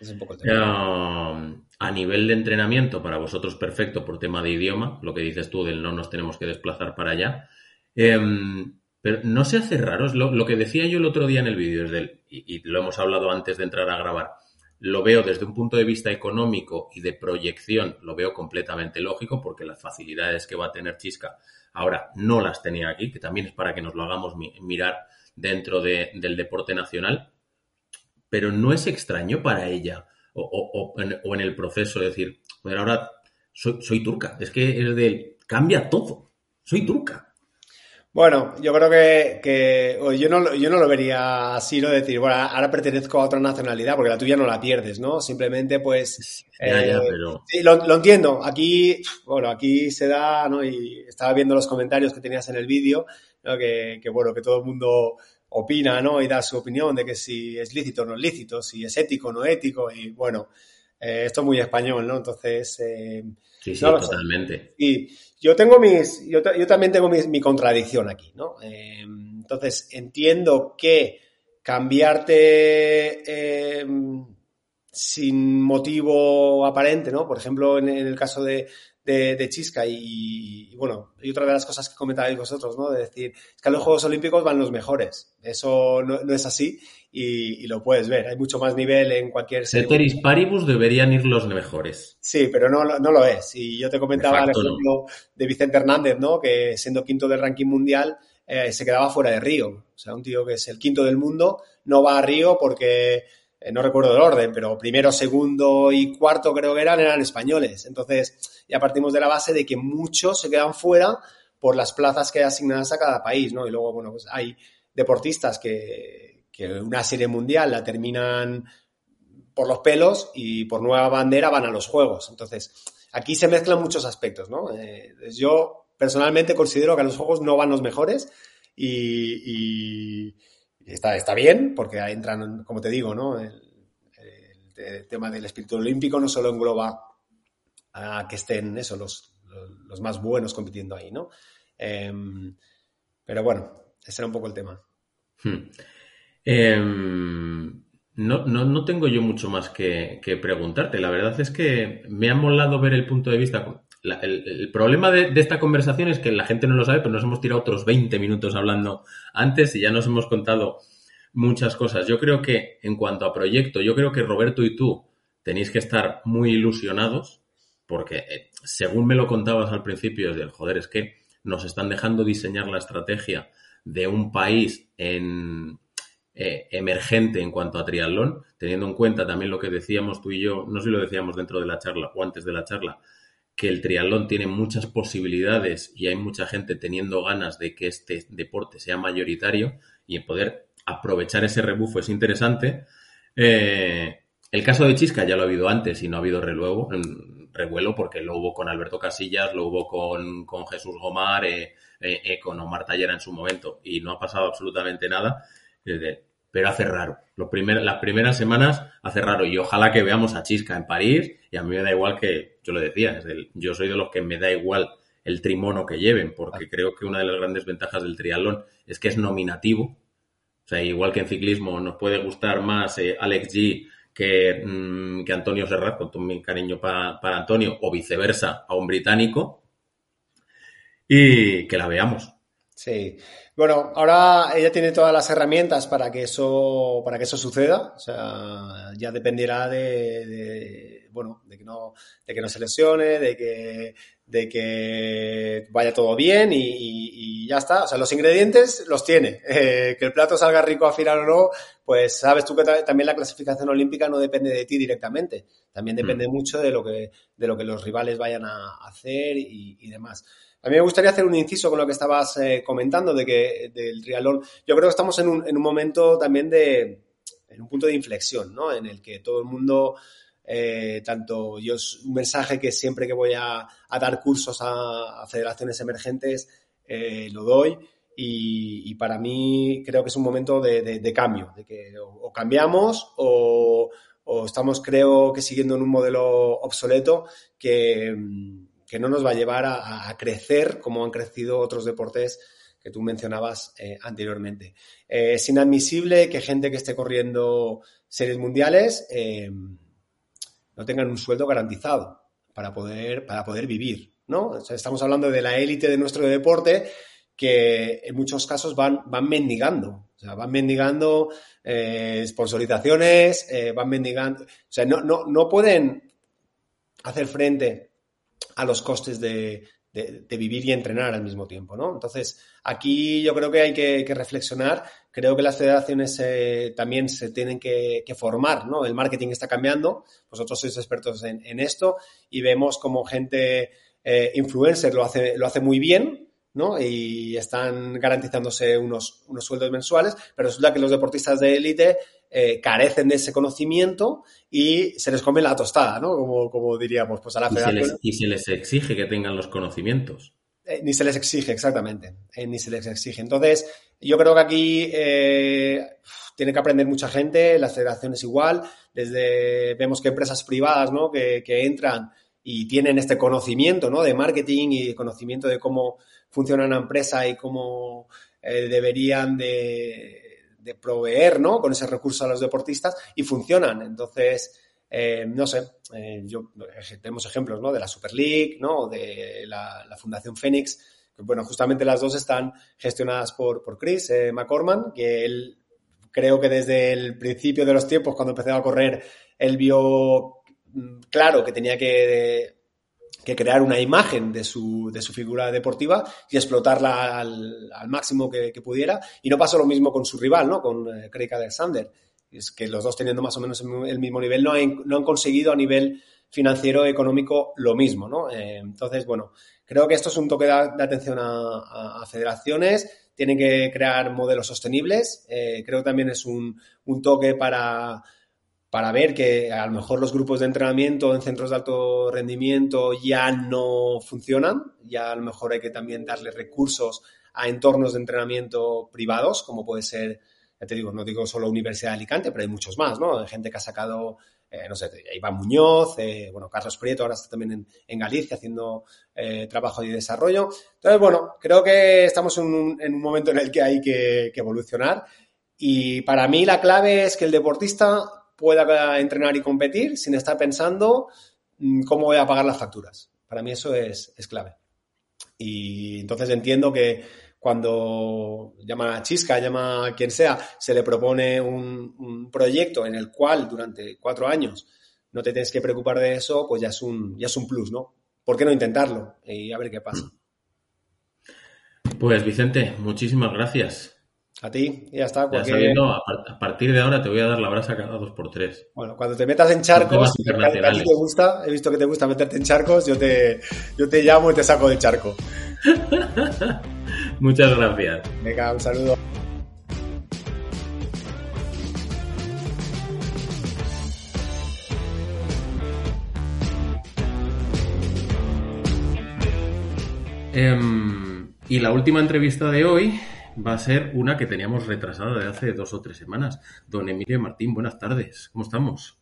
Es un poco el tema a nivel de entrenamiento, para vosotros perfecto por tema de idioma, lo que dices tú del no nos tenemos que desplazar para allá. Em, pero no se hace raro, es lo, que decía yo el otro día en el vídeo, y, lo hemos hablado antes de entrar a grabar, lo veo desde un punto de vista económico y de proyección, lo veo completamente lógico porque las facilidades que va a tener Chisca ahora no las tenía aquí, que también es para que nos lo hagamos mirar dentro del deporte nacional, pero no es extraño para ella o, en, el proceso de decir, bueno, ahora soy, turca, es que es de, cambia todo, soy turca. Bueno, yo creo que, yo, no, yo no lo vería así, ¿no? Decir, bueno, ahora pertenezco a otra nacionalidad, porque la tuya no la pierdes, ¿no? Simplemente, pues... Eh, pero... Sí, lo, entiendo. Aquí, bueno, aquí se da, ¿no? Y estaba viendo los comentarios que tenías en el vídeo, ¿no? que, que, bueno, que todo el mundo opina ¿no? y da su opinión de que si es lícito o no es lícito, si es ético o no ético, y bueno, eh, esto es muy español, ¿no? Entonces... Eh, sí, sí, totalmente. Y yo tengo mis, yo, también tengo mi, contradicción aquí, ¿no? Eh, entonces, entiendo que cambiarte sin motivo aparente, ¿no? Por ejemplo, en el caso de, de, Chisca y, bueno, y otra de las cosas que comentabais vosotros, ¿no? De decir, es que a los Juegos Olímpicos van los mejores. Eso no, es así y, lo puedes ver. Hay mucho más nivel en cualquier... Ceteris paribus deberían ir los mejores. Sí, pero no, no lo es. Y yo te comentaba el ejemplo de Vicente Hernández, ¿no? Que siendo quinto del ranking mundial eh, se quedaba fuera de Río. O sea, un tío que es el quinto del mundo no va a Río porque eh, no recuerdo el orden, pero primero, segundo y cuarto creo que eran, eran españoles. Entonces, ya partimos de la base de que muchos se quedan fuera por las plazas que hay asignadas a cada país, ¿no? Y luego, bueno, pues hay deportistas que, que una serie mundial la terminan por los pelos y por nueva bandera van a los juegos. Entonces, aquí se mezclan muchos aspectos, ¿no? Eh, yo personalmente considero que a los juegos no van los mejores y está, está bien, porque entran, como te digo, ¿no? El, tema del espíritu olímpico no solo engloba a que estén eso, los, los, más buenos compitiendo ahí, ¿no? Em, pero bueno, ese era un poco el tema. Hmm. Em, no, no, tengo yo mucho más que, que, preguntarte. La verdad es que me ha molado ver el punto de vista el, problema de, esta conversación es que la gente no lo sabe, pero nos hemos tirado otros 20 minutos hablando antes y ya nos hemos contado muchas cosas. Yo creo que en cuanto a proyecto, yo creo que Roberto y tú tenéis que estar muy ilusionados porque eh, según me lo contabas al principio, es del joder, es que nos están dejando diseñar la estrategia de un país en, eh, emergente en cuanto a triatlón, teniendo en cuenta también lo que decíamos tú y yo, no sé si lo decíamos dentro de la charla o antes de la charla, que el triatlón tiene muchas posibilidades y hay mucha gente teniendo ganas de que este deporte sea mayoritario y en poder aprovechar ese rebufo es interesante. Eh, el caso de Chisca ya lo ha habido antes y no ha habido reluego, revuelo porque lo hubo con Alberto Casillas, lo hubo con, Jesús Gomar, eh, eh, con Omar Tallera en su momento y no ha pasado absolutamente nada pero hace raro. Los las primeras semanas hace raro y ojalá que veamos a Chisca en París y a mí me da igual que, yo lo decía, es yo soy de los que me da igual el trimono que lleven porque creo que una de las grandes ventajas del triatlón es que es nominativo. O sea, igual que en ciclismo nos puede gustar más eh, Alex G que, mm, que Antonio Serrat, con todo mi cariño para, para Antonio, o viceversa a un británico, y que la veamos. Sí. Bueno, ahora ella tiene todas las herramientas para que eso, para que eso suceda. O sea, ya dependerá de, bueno, de que no, de que no se lesione, de que, de que vaya todo bien y, ya está. O sea, los ingredientes los tiene. Eh, que el plato salga rico a final o no, pues sabes tú que también la clasificación olímpica no depende de ti directamente. También depende mm. mucho de lo que, de lo que los rivales vayan a hacer y, y demás. A mí me gustaría hacer un inciso con lo que estabas eh, comentando de que del triatlón. Yo creo que estamos en un, en un momento también de, en un punto de inflexión, ¿no? En el que todo el mundo, eh, tanto yo un mensaje que siempre que voy a, dar cursos a, federaciones emergentes, eh, lo doy. Y, para mí creo que es un momento de, cambio, de que o, cambiamos o, o, estamos, creo que siguiendo en un modelo obsoleto que que no nos va a llevar a, crecer como han crecido otros deportes que tú mencionabas eh, anteriormente. Eh, es inadmisible que gente que esté corriendo series mundiales eh, no tengan un sueldo garantizado para poder, para poder vivir. ¿no? estamos hablando de la élite de nuestro deporte que en muchos casos van, van mendigando. O sea, van mendigando sponsorizaciones, van mendigando. O sea, no, no, no pueden hacer frente a los costes de, vivir y entrenar al mismo tiempo, ¿no? Entonces, aquí yo creo que hay que, reflexionar. Creo que las federaciones eh, también se tienen que, formar, ¿no? El marketing está cambiando. Vosotros sois expertos en, esto y vemos como gente eh, influencer lo hace, lo hace muy bien, ¿no? Y están garantizándose unos, unos sueldos mensuales, pero resulta que los deportistas de élite eh, carecen de ese conocimiento y se les come la tostada, ¿no? Como, como diríamos, pues a la y Se les, y se les exige que tengan los conocimientos. Eh, ni se les exige, exactamente. Eh, ni se les exige. Entonces, yo creo que aquí tiene que aprender mucha gente, las federaciones igual, desde vemos que empresas privadas, ¿no? Que, que entran y tienen este conocimiento, ¿no? De marketing y conocimiento de cómo funciona una empresa y cómo deberían de de proveer, ¿no? Con ese recurso a los deportistas y funcionan. Entonces, eh, no sé, eh, yo, tenemos ejemplos, ¿no? De la Super League, ¿no? De la, Fundación Fénix, bueno, justamente las dos están gestionadas por, por Chris eh, McCorman, que él creo que desde el principio de los tiempos, cuando empezó a correr, él vio mm, claro que tenía que que crear una imagen de su, de su figura deportiva y explotarla al, máximo que, pudiera. Y no pasó lo mismo con su rival, ¿no? Con eh, Craig Alexander, es que los dos teniendo más o menos el mismo nivel no, no han conseguido a nivel financiero económico lo mismo, ¿no? Eh, entonces, bueno, creo que esto es un toque de, atención a, federaciones, tienen que crear modelos sostenibles, eh, creo que también es un, toque para, para ver que a lo mejor los grupos de entrenamiento en centros de alto rendimiento ya no funcionan, ya a lo mejor hay que también darle recursos a entornos de entrenamiento privados, como puede ser, ya te digo, no digo solo Universidad de Alicante, pero hay muchos más, ¿no? Hay gente que ha sacado eh, no sé, Iván Muñoz, eh, bueno, Carlos Prieto ahora está también en, Galicia haciendo eh, trabajo de desarrollo. Entonces, bueno, creo que estamos en un, momento en el que hay que, evolucionar y para mí la clave es que el deportista pueda entrenar y competir sin estar pensando mm, cómo voy a pagar las facturas. Para mí eso es clave. Y entonces entiendo que cuando llama a Chisca, llama a quien sea, se le propone un, proyecto en el cual durante cuatro años no te tienes que preocupar de eso, pues ya es un, ya es un plus, ¿no? ¿Por qué no intentarlo? Y a ver qué pasa. Pues Vicente, muchísimas gracias. A ti, ya está. Ya sabiendo, a, partir de ahora te voy a dar la brasa cada dos por tres. Bueno, cuando te metas en charcos, te gusta, he visto que te gusta meterte en charcos, yo te, yo te llamo y te saco del charco. (laughs) Muchas gracias. Venga, un saludo. Em, y la última entrevista de hoy va a ser una que teníamos retrasada de hace dos o tres semanas. Don Emilio Martín, buenas tardes. ¿Cómo estamos?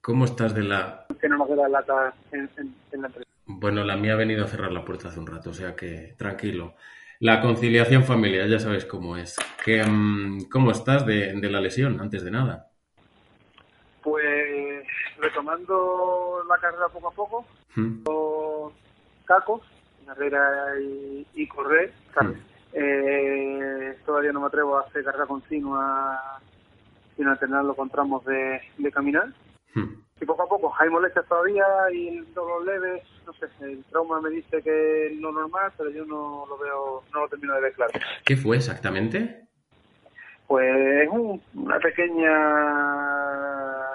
¿Cómo estás de la...? Que no nos la lata en, la Bueno, la mía ha venido a cerrar la puerta hace un rato, o sea que tranquilo. La conciliación familiar, ya sabes cómo es. Mm, ¿Cómo estás de, la lesión, antes de nada? Pues retomando la carrera poco a poco, ¿Mm? Cacos, carrera y, correr. ¿Mm? Eh, todavía no me atrevo a hacer carrera continua sin alternarlo con tramos de caminar. Hmm. Y poco a poco hay molestias todavía y el dolor leve, no sé, el trauma me dice que es lo normal, pero yo no lo veo, no lo termino de ver claro. ¿Qué fue exactamente? Pues una pequeña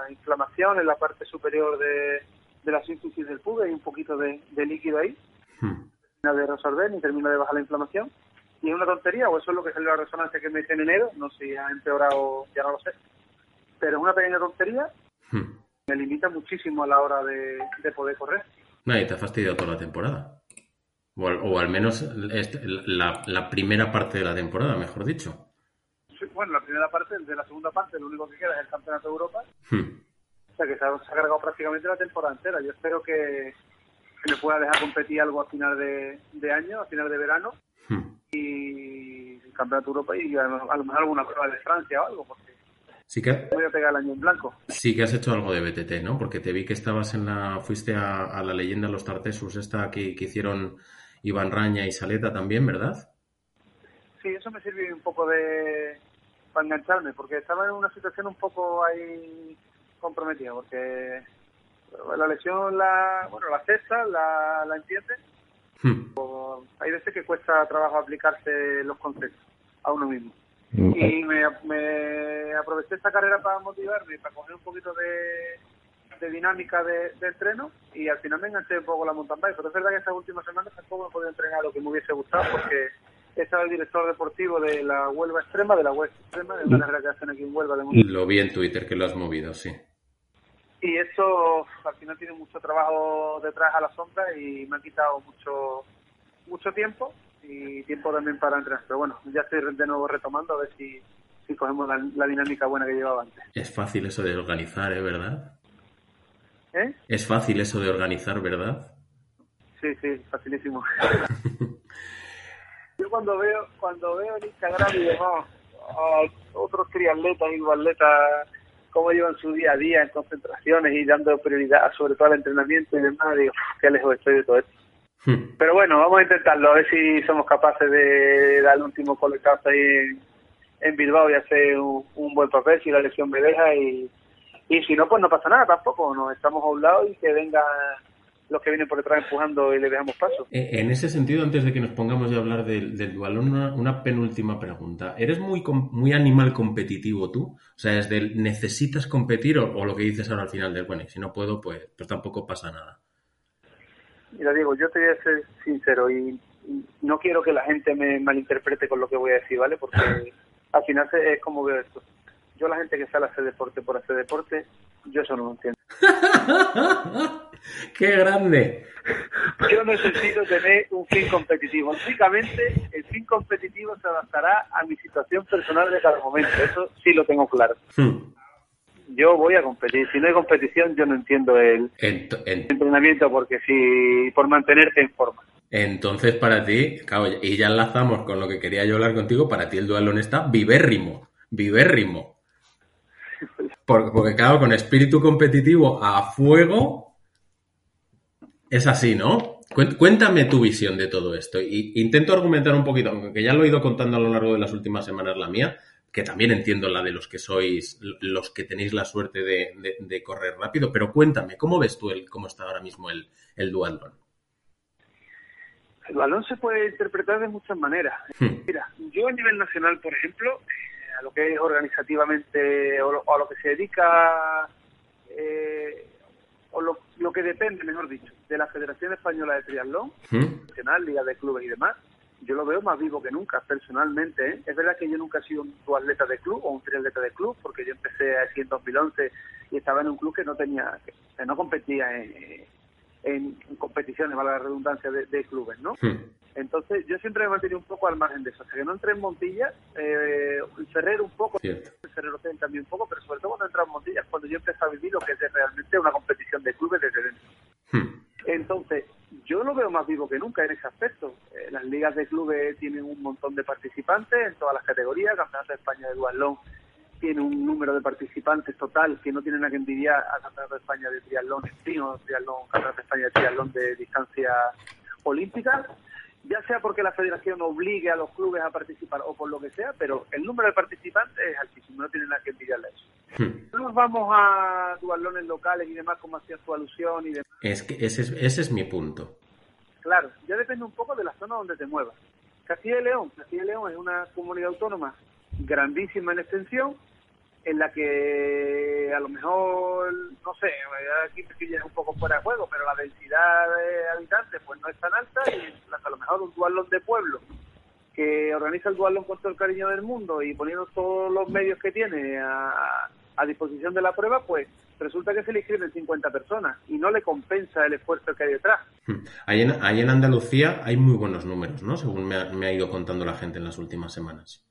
inflamación en la parte superior de, la síntesis del pube y un poquito de, líquido ahí. Hmm. de resolver ni termino de bajar la inflamación. Y es una tontería, o eso es lo que salió la resonancia que me hice en enero, no sé si ha empeorado, ya no lo sé. Pero es una pequeña tontería. Hmm me limita muchísimo a la hora de, poder correr. Nadie te ha fastidiado toda la temporada. O al, menos este, la, primera parte de la temporada, mejor dicho. bueno, la primera parte, de la segunda parte, lo único que queda es el Campeonato de Europa. Hmm. Sea, que se ha, cargado prácticamente la temporada entera. Yo espero que, me pueda dejar competir algo a final de, año, a final de verano. Hmm. Y el Campeonato de Europa y a, lo mejor alguna prueba de Francia o algo, porque Sí que, Voy a pegar el año en blanco. Sí que has hecho algo de BTT, ¿no? Porque te vi que estabas en la... Fuiste a, la leyenda Los Tartesus, esta que, que, hicieron Iván Raña y Saleta también, ¿verdad? Sí, eso me sirvió un poco de... para engancharme, porque estaba en una situación un poco ahí comprometida, porque la lesión, la bueno, la cesta, la, la entiende. Hmm. hay veces que cuesta trabajo aplicarse los conceptos a uno mismo. Mm. Y me, me, aproveché esta carrera para motivarme, para coger un poquito de, de dinámica de, de, entreno y al final me enganché un poco la mountain bike. Pero es verdad que estas últimas semanas tampoco he podido entrenar lo que me hubiese gustado porque estaba el director deportivo de la Huelva Extrema, de la Huelva Extrema, de la mm. carrera que hacen aquí en Huelva. De lo vi en Twitter que lo has movido, sí. Y eso al final tiene mucho trabajo detrás a la sombra y me ha quitado mucho mucho tiempo y tiempo también para entrenar. Pero bueno, ya estoy de nuevo retomando a ver si, si cogemos la, dinámica buena que llevaba antes. Es fácil eso de organizar, ¿eh? ¿Verdad? ¿Eh? Es fácil eso de organizar, ¿verdad? Sí, sí, facilísimo. (laughs) Yo cuando veo cuando veo en Instagram y demás a otros triatletas y atletas cómo llevan su día a día en concentraciones y dando prioridad sobre todo al entrenamiento y demás, digo, qué lejos estoy de todo esto. Hmm. Pero bueno, vamos a intentarlo, a ver si somos capaces de dar el último colectazo ahí en, Bilbao y hacer un, buen papel si la lesión me deja y, y si no, pues no pasa nada tampoco, nos estamos a un lado y que venga los que vienen por detrás empujando y le dejamos paso. Eh, en ese sentido, antes de que nos pongamos a hablar del, del dualón, una, penúltima pregunta. ¿Eres muy, muy animal competitivo tú? O sea, es del necesitas competir o, lo que dices ahora al final del, bueno, y si no puedo, pues, pues tampoco pasa nada. Mira, Diego, yo te voy a ser sincero y no quiero que la gente me malinterprete con lo que voy a decir, ¿vale? Porque (laughs) al final es como veo esto. Yo la gente que sale a hacer deporte por hacer deporte, yo eso no lo entiendo. (laughs) ¡Qué grande! Yo necesito tener un fin competitivo. Únicamente el fin competitivo se adaptará a mi situación personal de cada momento. Eso sí lo tengo claro. Hmm. Yo voy a competir. Si no hay competición, yo no entiendo el, entrenamiento porque si por mantenerte en forma. Entonces, para ti, y ya enlazamos con lo que quería yo hablar contigo, para ti el dualón está vivérrimo, vivérrimo. Porque, porque, claro, con espíritu competitivo a fuego, es así, ¿no? Cuéntame tu visión de todo esto. Y intento argumentar un poquito, aunque ya lo he ido contando a lo largo de las últimas semanas la mía, que también entiendo la de los que sois, los que tenéis la suerte de, correr rápido, pero cuéntame, ¿cómo ves tú el, cómo está ahora mismo el, el dualón? El balón se puede interpretar de muchas maneras. Hmm. Mira, yo a nivel nacional, por ejemplo, a lo que es organizativamente o, a lo que se dedica eh, o lo, que depende, mejor dicho, de la Federación Española de Triatlón. Nacional, Liga de Clubes y demás, yo lo veo más vivo que nunca, personalmente. ¿eh? Es verdad que yo nunca he sido un atleta de club o un triatleta de club, porque yo empecé así en 2011 y estaba en un club que no tenía, que no competía en, en, competiciones, valga la redundancia, de, clubes, ¿no? Hmm. Entonces, yo siempre me he mantenido un poco al margen de eso. Hasta que no entré en Montilla, eh, el Ferrero un poco, el Ferrero también un poco, pero sobre todo cuando entré en Montilla es cuando yo empecé a vivir lo que es realmente una competición de clubes desde dentro. Hmm. Entonces, yo lo veo más vivo que nunca en ese aspecto. Eh, las ligas de clubes tienen un montón de participantes en todas las categorías, Campeonato de España de Dualón tiene un número de participantes total que no tiene nada que envidiar a Campeonato de España de triatlón en triatlón, Campeonato de España de triatlón de distancia olímpica, ya sea porque la federación obligue a los clubes a participar o por lo que sea, pero el número de participantes es altísimo, no tiene nada que envidiarle a eso. Hmm. No nos vamos a dualones locales y demás, como hacía su alusión y demás. Es que ese es, ese es mi punto. Claro, ya depende un poco de la zona donde te muevas. Castilla y León, Castilla y León es una comunidad autónoma grandísima en extensión, en la que a lo mejor, no sé, aquí es un poco fuera de juego, pero la densidad de habitantes pues no es tan alta y a lo mejor un dualón de pueblo que organiza el dualón con todo el cariño del mundo y poniendo todos los medios que tiene a, a disposición de la prueba, pues resulta que se le inscriben 50 personas y no le compensa el esfuerzo que hay detrás. Hmm. Ahí en, ahí en Andalucía hay muy buenos números, ¿no? Según me ha ido contando la gente en las últimas semanas.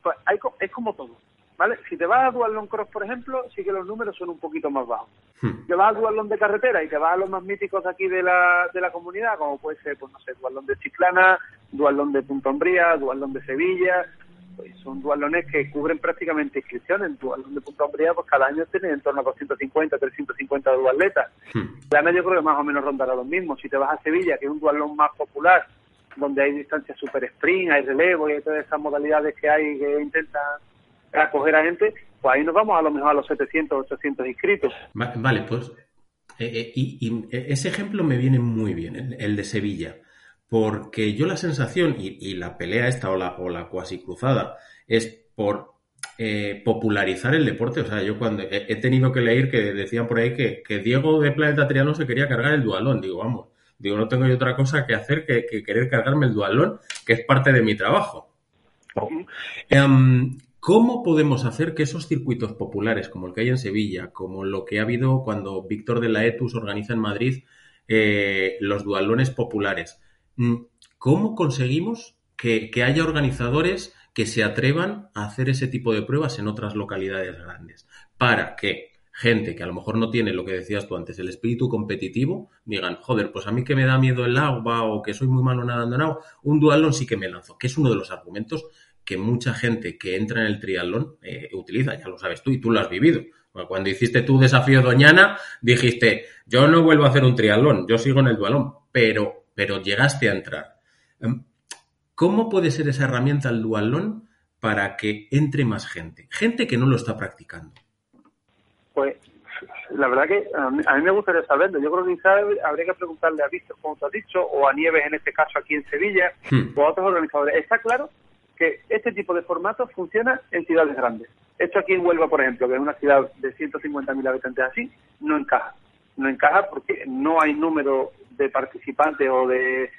Pues hay, es como todo. ¿Vale? Si te vas a Dual Cross, por ejemplo, sí que los números son un poquito más bajos. Hmm. Te vas a Dual de carretera y te vas a los más míticos aquí de la, de la comunidad, como puede ser, pues no sé, Dual de Chiclana, Dual de Punta Umbría, Dual de Sevilla, pues son dualones que cubren prácticamente inscripciones. Dual de Punta Umbría, pues cada año tiene en torno a 250, 350 dualetas. Hmm. Chiclana yo creo que más o menos rondará lo mismo. Si te vas a Sevilla, que es un dualón más popular, donde hay distancias super sprint, hay relevo y hay todas esas modalidades que hay que intentan acoger a gente, pues ahí nos vamos a lo mejor a los 700, 800 inscritos. Vale, pues eh, eh, y, ese ejemplo me viene muy bien, el, de Sevilla, porque yo la sensación y, la pelea esta o la, o la cuasi cruzada es por eh, popularizar el deporte. O sea, yo cuando he, tenido que leer que decían por ahí que, que Diego de Planeta Triano se quería cargar el dualón, digo, vamos Digo, no tengo yo otra cosa que hacer que, querer cargarme el dualón, que es parte de mi trabajo. Em, ¿Cómo podemos hacer que esos circuitos populares, como el que hay en Sevilla, como lo que ha habido cuando Víctor de la Etus organiza en Madrid eh, los dualones populares, mm, ¿cómo conseguimos que, haya organizadores que se atrevan a hacer ese tipo de pruebas en otras localidades grandes? Para que gente que a lo mejor no tiene lo que decías tú antes, el espíritu competitivo, digan, joder, pues a mí que me da miedo el agua o que soy muy malo nadando en agua, un dualón sí que me lanzo, que es uno de los argumentos que mucha gente que entra en el triatlón eh, utiliza, ya lo sabes tú y tú lo has vivido. Cuando hiciste tu desafío Doñana, dijiste, yo no vuelvo a hacer un triatlón, yo sigo en el dualón, pero, pero llegaste a entrar. Em, ¿Cómo puede ser esa herramienta el dualón para que entre más gente? Gente que no lo está practicando. Pues la verdad que a mí, me gustaría saberlo. Yo creo que quizás habría que preguntarle a Víctor, como tú has dicho, o a Nieves en este caso aquí en Sevilla, hmm. o a otros organizadores. Está claro que este tipo de formatos funciona en ciudades grandes. Esto aquí en Huelva, por ejemplo, que es una ciudad de 150.000 habitantes así, no encaja. No encaja porque no hay número de participantes o de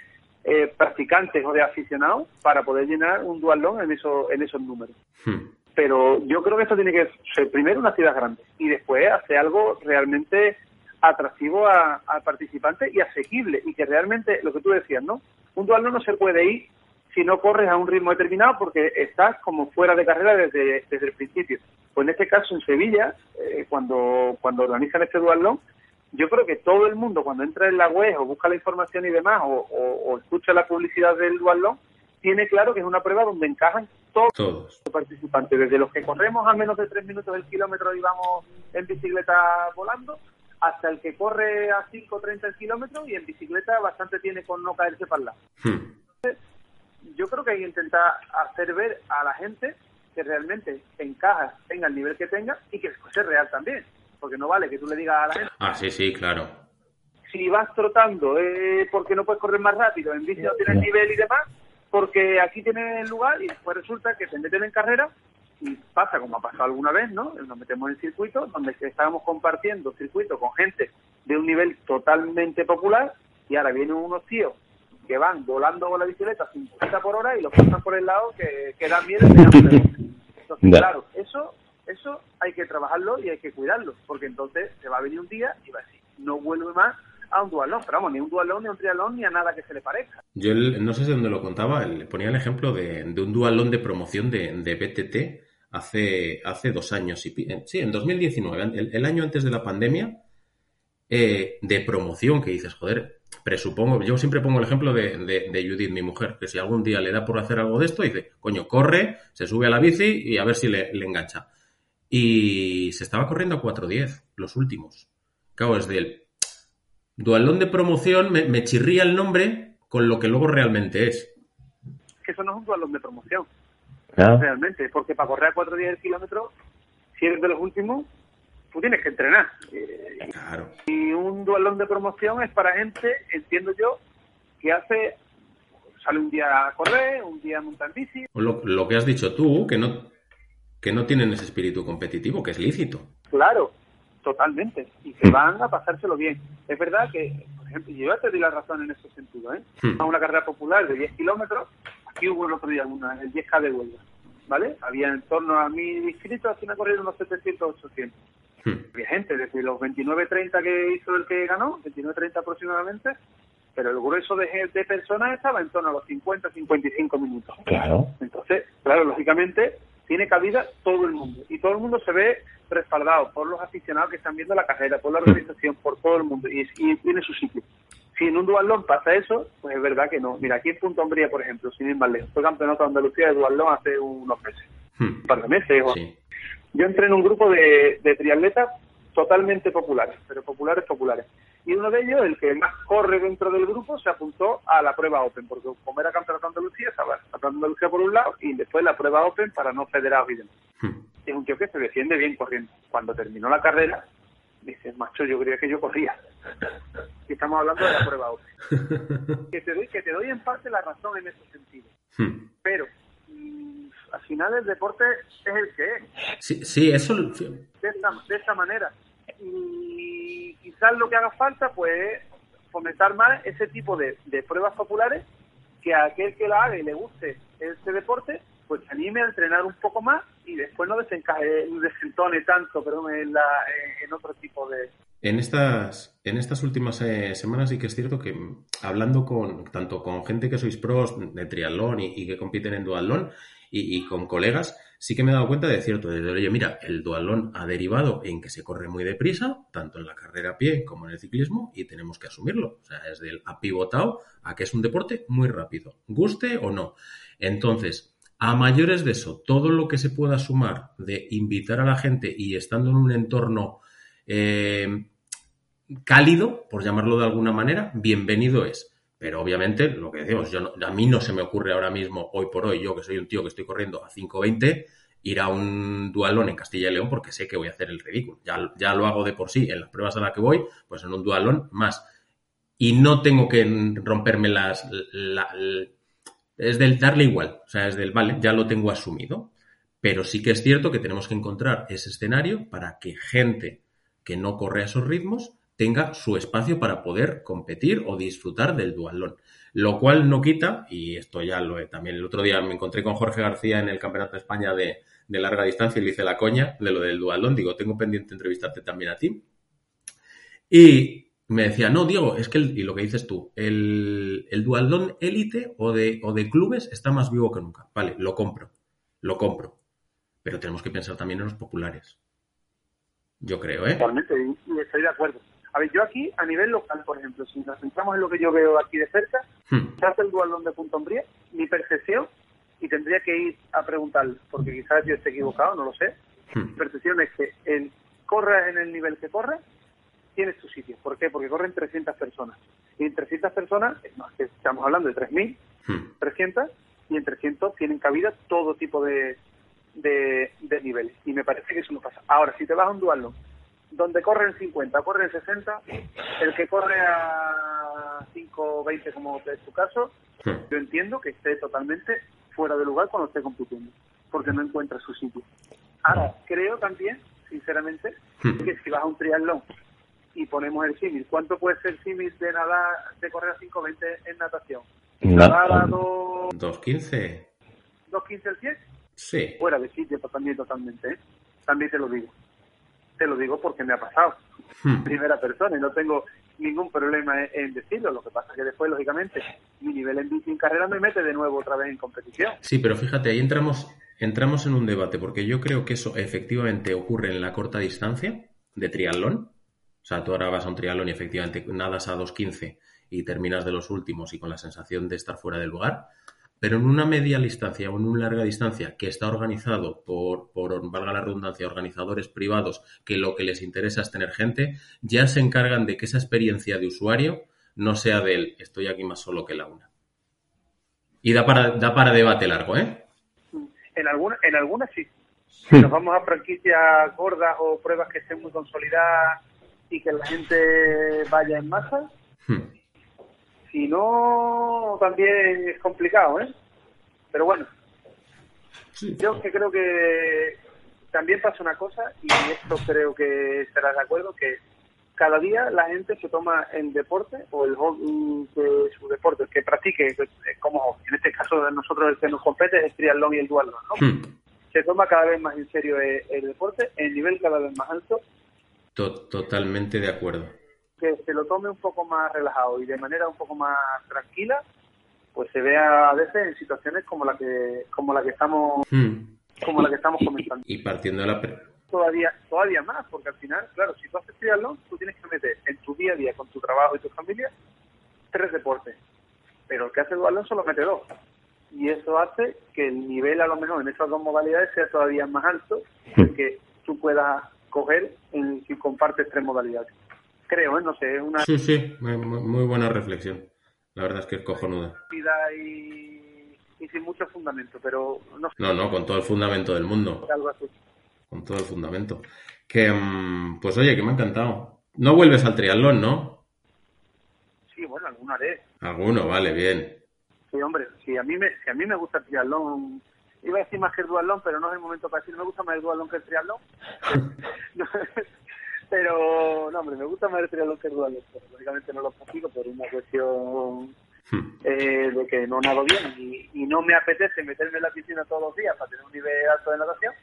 eh, practicantes o de aficionados para poder llenar un dualón en, eso, en esos números. Hmm. Pero yo creo que esto tiene que ser primero una ciudad grande y después hacer algo realmente atractivo al participante y asequible y que realmente, lo que tú decías, ¿no? Un dualón no se puede ir si no corres a un ritmo determinado porque estás como fuera de carrera desde, desde el principio. Pues en este caso en Sevilla, eh, cuando, cuando organizan este dualón, yo creo que todo el mundo cuando entra en la web o busca la información y demás o, escucha la publicidad del dualón, tiene claro que es una prueba donde encajan todos, los participantes, desde los que corremos a menos de tres minutos del kilómetro y vamos en bicicleta volando, hasta el que corre a 5 o 30 el kilómetro y en bicicleta bastante tiene con no caerse para el lado. Hmm. Yo creo que hay que intentar hacer ver a la gente que realmente encaja, tenga el nivel que tenga y que es real también porque no vale que tú le digas a la gente. Ah, sí, sí, claro. Si vas trotando eh, porque no puedes correr más rápido, en bici no tienes nivel y demás, porque aquí tienes lugar y después resulta que te meten en carrera y pasa como ha pasado alguna vez, ¿no? Nos metemos en circuitos donde estábamos compartiendo circuitos con gente de un nivel totalmente popular y ahora vienen unos tíos que van volando con la bicicleta a 50 por hora y los pasan por el lado que, que dan miedo. Entonces, claro, eso eso hay que trabajarlo y hay que cuidarlo, porque entonces se va a venir un día y va a decir, no vuelve más a un dualón, pero vamos, ni un dualón, ni un trialón, ni a nada que se le parezca. Yo no sé de dónde lo contaba, le ponía el ejemplo de, un dualón de promoción de, de, BTT hace, hace dos años, y, sí, en 2019, el, año antes de la pandemia, eh, de promoción, que dices, joder, presupongo, yo siempre pongo el ejemplo de, de, Judith, mi mujer, que si algún día le da por hacer algo de esto, dice, coño, corre, se sube a la bici y a ver si le, le engancha y se estaba corriendo a 4.10, los últimos. Claro, es del dualón de promoción, me, chirría el nombre con lo que luego realmente es. Que eso no es un dualón de promoción, realmente, porque para correr a 4.10 el kilómetro, si eres de los últimos, tú tienes que entrenar. Claro. Y un dualón de promoción es para gente, entiendo yo, que hace sale un día a correr, un día a montar bici. Lo, lo que has dicho tú, que no que no tienen ese espíritu competitivo, que es lícito. Claro, totalmente. Y que van a pasárselo bien. Es verdad que, por ejemplo, yo ya te doy la razón en ese sentido. ¿eh? Hmm. Una carrera popular de 10 kilómetros, aquí hubo el otro día una, el 10K de Huelva. ¿Vale? Había en torno a mil inscritos, aquí me corrieron unos 700, 800. Hmm. Había gente, desde los 29-30 que hizo el que ganó, 29-30 aproximadamente, pero el grueso de, de personas estaba en torno a los 50-55 minutos. Claro. Entonces, claro, lógicamente, tiene cabida todo el mundo y todo el mundo se ve respaldado por los aficionados que están viendo la carrera, por la organización, por todo el mundo y, tiene su sitio. Si en un dualón pasa eso, pues es verdad que no. Mira, aquí en Punto Hombría, por ejemplo, sin ir más lejos, fue campeonato de Andalucía de dualón hace unos meses, hmm. un par de meses. Yo entré en un grupo de, de triatletas totalmente populares, pero populares, populares y uno de ellos, el que más corre dentro del grupo, se apuntó a la prueba Open, porque como era campeonato de Andalucía, estaba campeonato de Andalucía por un lado y después la prueba Open para no federados y demás. Hmm. Es un tío que se defiende bien corriendo. Cuando terminó la carrera, dice, macho, yo creía que yo corría. (laughs) y estamos hablando de la prueba Open. (laughs) que, te doy, que te doy en parte la razón en ese sentido. Hmm. Pero mm, al final el deporte es el que es. Sí, sí eso... De esta, de esta manera. Y quizás lo que haga falta pues fomentar más ese tipo de, pruebas populares que a aquel que la haga y le guste este deporte pues se anime a entrenar un poco más y después no desencaje, desentone tanto perdón, en, la, en otro tipo de... En estas, en estas últimas eh, semanas sí que es cierto que mm, hablando con tanto con gente que sois pros de triatlón y, que compiten en duatlón y, con colegas, sí que me he dado cuenta de cierto, desde oye, mira, el dualón ha derivado en que se corre muy deprisa, tanto en la carrera a pie como en el ciclismo, y tenemos que asumirlo. O sea, es del apivotado a que es un deporte muy rápido, guste o no. Entonces, a mayores de eso, todo lo que se pueda sumar de invitar a la gente y estando en un entorno eh, cálido, por llamarlo de alguna manera, bienvenido es. Pero obviamente, lo que decimos, yo a mí no se me ocurre ahora mismo, hoy por hoy, yo que soy un tío que estoy corriendo a 5.20, ir a un dualón en Castilla y León porque sé que voy a hacer el ridículo. Ya, ya lo hago de por sí en las pruebas a las que voy, pues en un dualón más. Y no tengo que romperme las... es del darle igual, o sea, es del, vale, ya lo tengo asumido. Pero sí que es cierto que tenemos que encontrar ese escenario para que gente que no corre a esos ritmos tenga su espacio para poder competir o disfrutar del dualón. Lo cual no quita, y esto ya lo he también, el otro día me encontré con Jorge García en el Campeonato de España de, larga distancia y le hice la coña de lo del dualón. Digo, tengo pendiente entrevistarte también a ti. Y me decía, no, Diego, es que, y lo que dices tú, el, el dualón élite o de, o de clubes está más vivo que nunca. Vale, lo compro, lo compro. Pero tenemos que pensar también en los populares. Yo creo, ¿eh? Totalmente, estoy de acuerdo. A ver, yo aquí, a nivel local, por ejemplo, si nos centramos en lo que yo veo aquí de cerca, hmm. se hace el dualón de Punta Umbría, mi percepción, y tendría que ir a preguntar, porque quizás yo esté equivocado, no lo sé, hmm. mi percepción es que el corre en el nivel que corre, tienes tu sitio. ¿Por qué? Porque corren 300 personas. Y en 300 personas, estamos hablando de 3.000, 300, hmm. y en 300 tienen cabida todo tipo de, de, de niveles. Y me parece que eso no pasa. Ahora, si te vas a un dualón donde corren 50, corren 60, el que corre a 5 20 como es tu caso, yo entiendo que esté totalmente fuera de lugar cuando esté compitiendo, porque no encuentra su sitio. Ahora, creo también, sinceramente, que si vas a un triatlón y ponemos el símil, ¿cuánto puede ser el símil de nadar, de correr a 5.20 en natación? ¿Nadar a 2.15? ¿2.15 el 100? Sí. Fuera de sitio también totalmente, ¿eh? También te lo digo te lo digo porque me ha pasado. Hmm. Primera persona y no tengo ningún problema en, decirlo. Lo que pasa es que después, lógicamente, mi nivel en bici en carrera me mete de nuevo otra vez en competición. Sí, pero fíjate, ahí entramos, entramos en un debate, porque yo creo que eso efectivamente ocurre en la corta distancia de triatlón. O sea, tú ahora vas a un triatlón y efectivamente nadas a 2.15 y terminas de los últimos y con la sensación de estar fuera del lugar. Pero en una media distancia o en una larga distancia que está organizado por, por, valga la redundancia, organizadores privados que lo que les interesa es tener gente, ya se encargan de que esa experiencia de usuario no sea del estoy aquí más solo que la una. Y da para, da para debate largo, ¿eh? En algunas, en algunas sí. Si nos vamos a franquicias gordas o pruebas que estén muy consolidadas y que la gente vaya en masa, hmm. Si no, también es complicado, ¿eh? Pero bueno, yo que creo que también pasa una cosa, y esto creo que estarás de acuerdo, que cada día la gente se toma el deporte o el de su deporte, el que practique, como en este caso de nosotros el que nos compete es el triatlón y el dualón, ¿no? Hmm. Se toma cada vez más en serio el, deporte, el nivel cada vez más alto. Totalmente de acuerdo que se lo tome un poco más relajado y de manera un poco más tranquila, pues se vea a veces en situaciones como la que como la que estamos hmm. como la que estamos comentando. Y partiendo de la todavía todavía más, porque al final, claro, si tú haces triatlón, tú tienes que meter en tu día a día con tu trabajo y tu familia tres deportes. Pero el que hace dualón solo mete dos. Y eso hace que el nivel a lo mejor en esas dos modalidades sea todavía más alto hmm. que tú puedas coger en, si compartes tres modalidades creo, ¿eh? no sé, una... Sí, sí, muy, buena reflexión. La verdad es que es cojonuda. Y, y sin mucho fundamento, pero no No, no, con todo el fundamento del mundo. Algo así. Con todo el fundamento. Que, mm, pues oye, que me ha encantado. No vuelves al triatlón, ¿no? Sí, bueno, alguno haré. Alguno, vale, bien. Sí, hombre, si a mí me, si a mí me gusta el triatlón, iba a decir más que el dualón, pero no es el momento para decir, me gusta más el dualón que el triatlón. (laughs) (laughs) pero no, hombre, me gusta más el que el dualón, pero lógicamente no lo consigo por una cuestión hmm. eh, de que no nado bien y, no me apetece meterme en la piscina todos los días para tener un nivel alto de natación,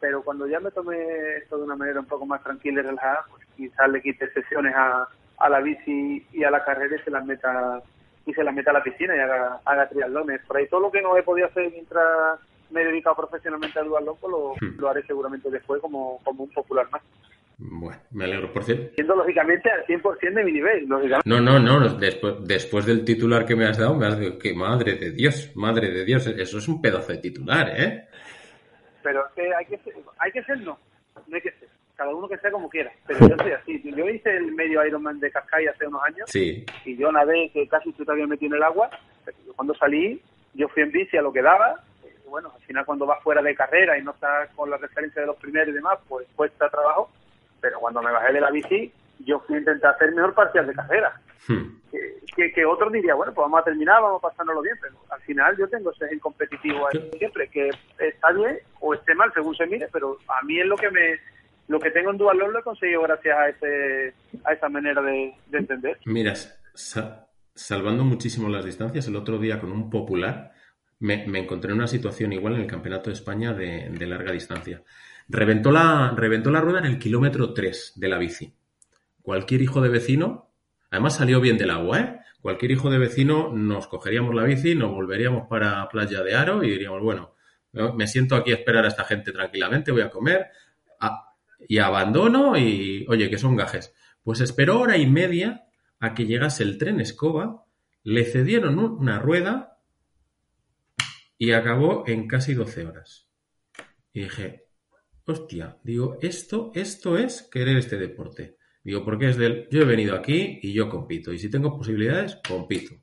pero cuando ya me tome esto de una manera un poco más tranquila y relajada, pues quizás le quite sesiones a, a la bici y a la carrera y se las meta y se las meta a la piscina y haga, haga triatlones. Por ahí todo lo que no he podido hacer mientras me he dedicado profesionalmente al dualón, pues lo, hmm. lo haré seguramente después como, como un popular más. Bueno, me alegro por cierto. Siendo lógicamente al 100% de mi nivel. No, no, no. Después, después del titular que me has dado, me has dicho que madre de Dios, madre de Dios, eso es un pedazo de titular, ¿eh? Pero que hay que ser, hay que ser no, no hay que ser. Cada uno que sea como quiera. Pero (laughs) yo soy así. Yo hice el medio Ironman de Cascay hace unos años. Sí. Y yo nadé que casi se había metido en el agua. Cuando salí, yo fui en bici a lo que daba bueno, al final cuando vas fuera de carrera y no estás con la referencia de los primeros y demás, pues cuesta trabajo, pero cuando me bajé de la bici, yo fui a intentar hacer mejor parcial de carrera. Hmm. Que, que, otros diría, bueno, pues vamos a terminar, vamos a pasárnoslo bien, pero al final yo tengo ese en competitivo ahí siempre, que está bien o esté mal según se mire, pero a mí es lo que me lo que tengo en Dual lo he conseguido gracias a ese a esa manera de, entender. Mira, salvando muchísimo las distancias, el otro día con un popular me, encontré en una situación igual en el Campeonato de España de, de larga distancia. Reventó la, reventó la rueda en el kilómetro 3 de la bici. Cualquier hijo de vecino, además salió bien del agua, ¿eh? Cualquier hijo de vecino nos cogeríamos la bici, nos volveríamos para Playa de Aro y diríamos, bueno, me siento aquí a esperar a esta gente tranquilamente, voy a comer y abandono y, oye, que son gajes. Pues esperó hora y media a que llegase el tren escoba, le cedieron una rueda y acabó en casi 12 horas. Y dije, hostia, digo, esto, esto es querer este deporte. Digo, porque es del, yo he venido aquí y yo compito. Y si tengo posibilidades, compito.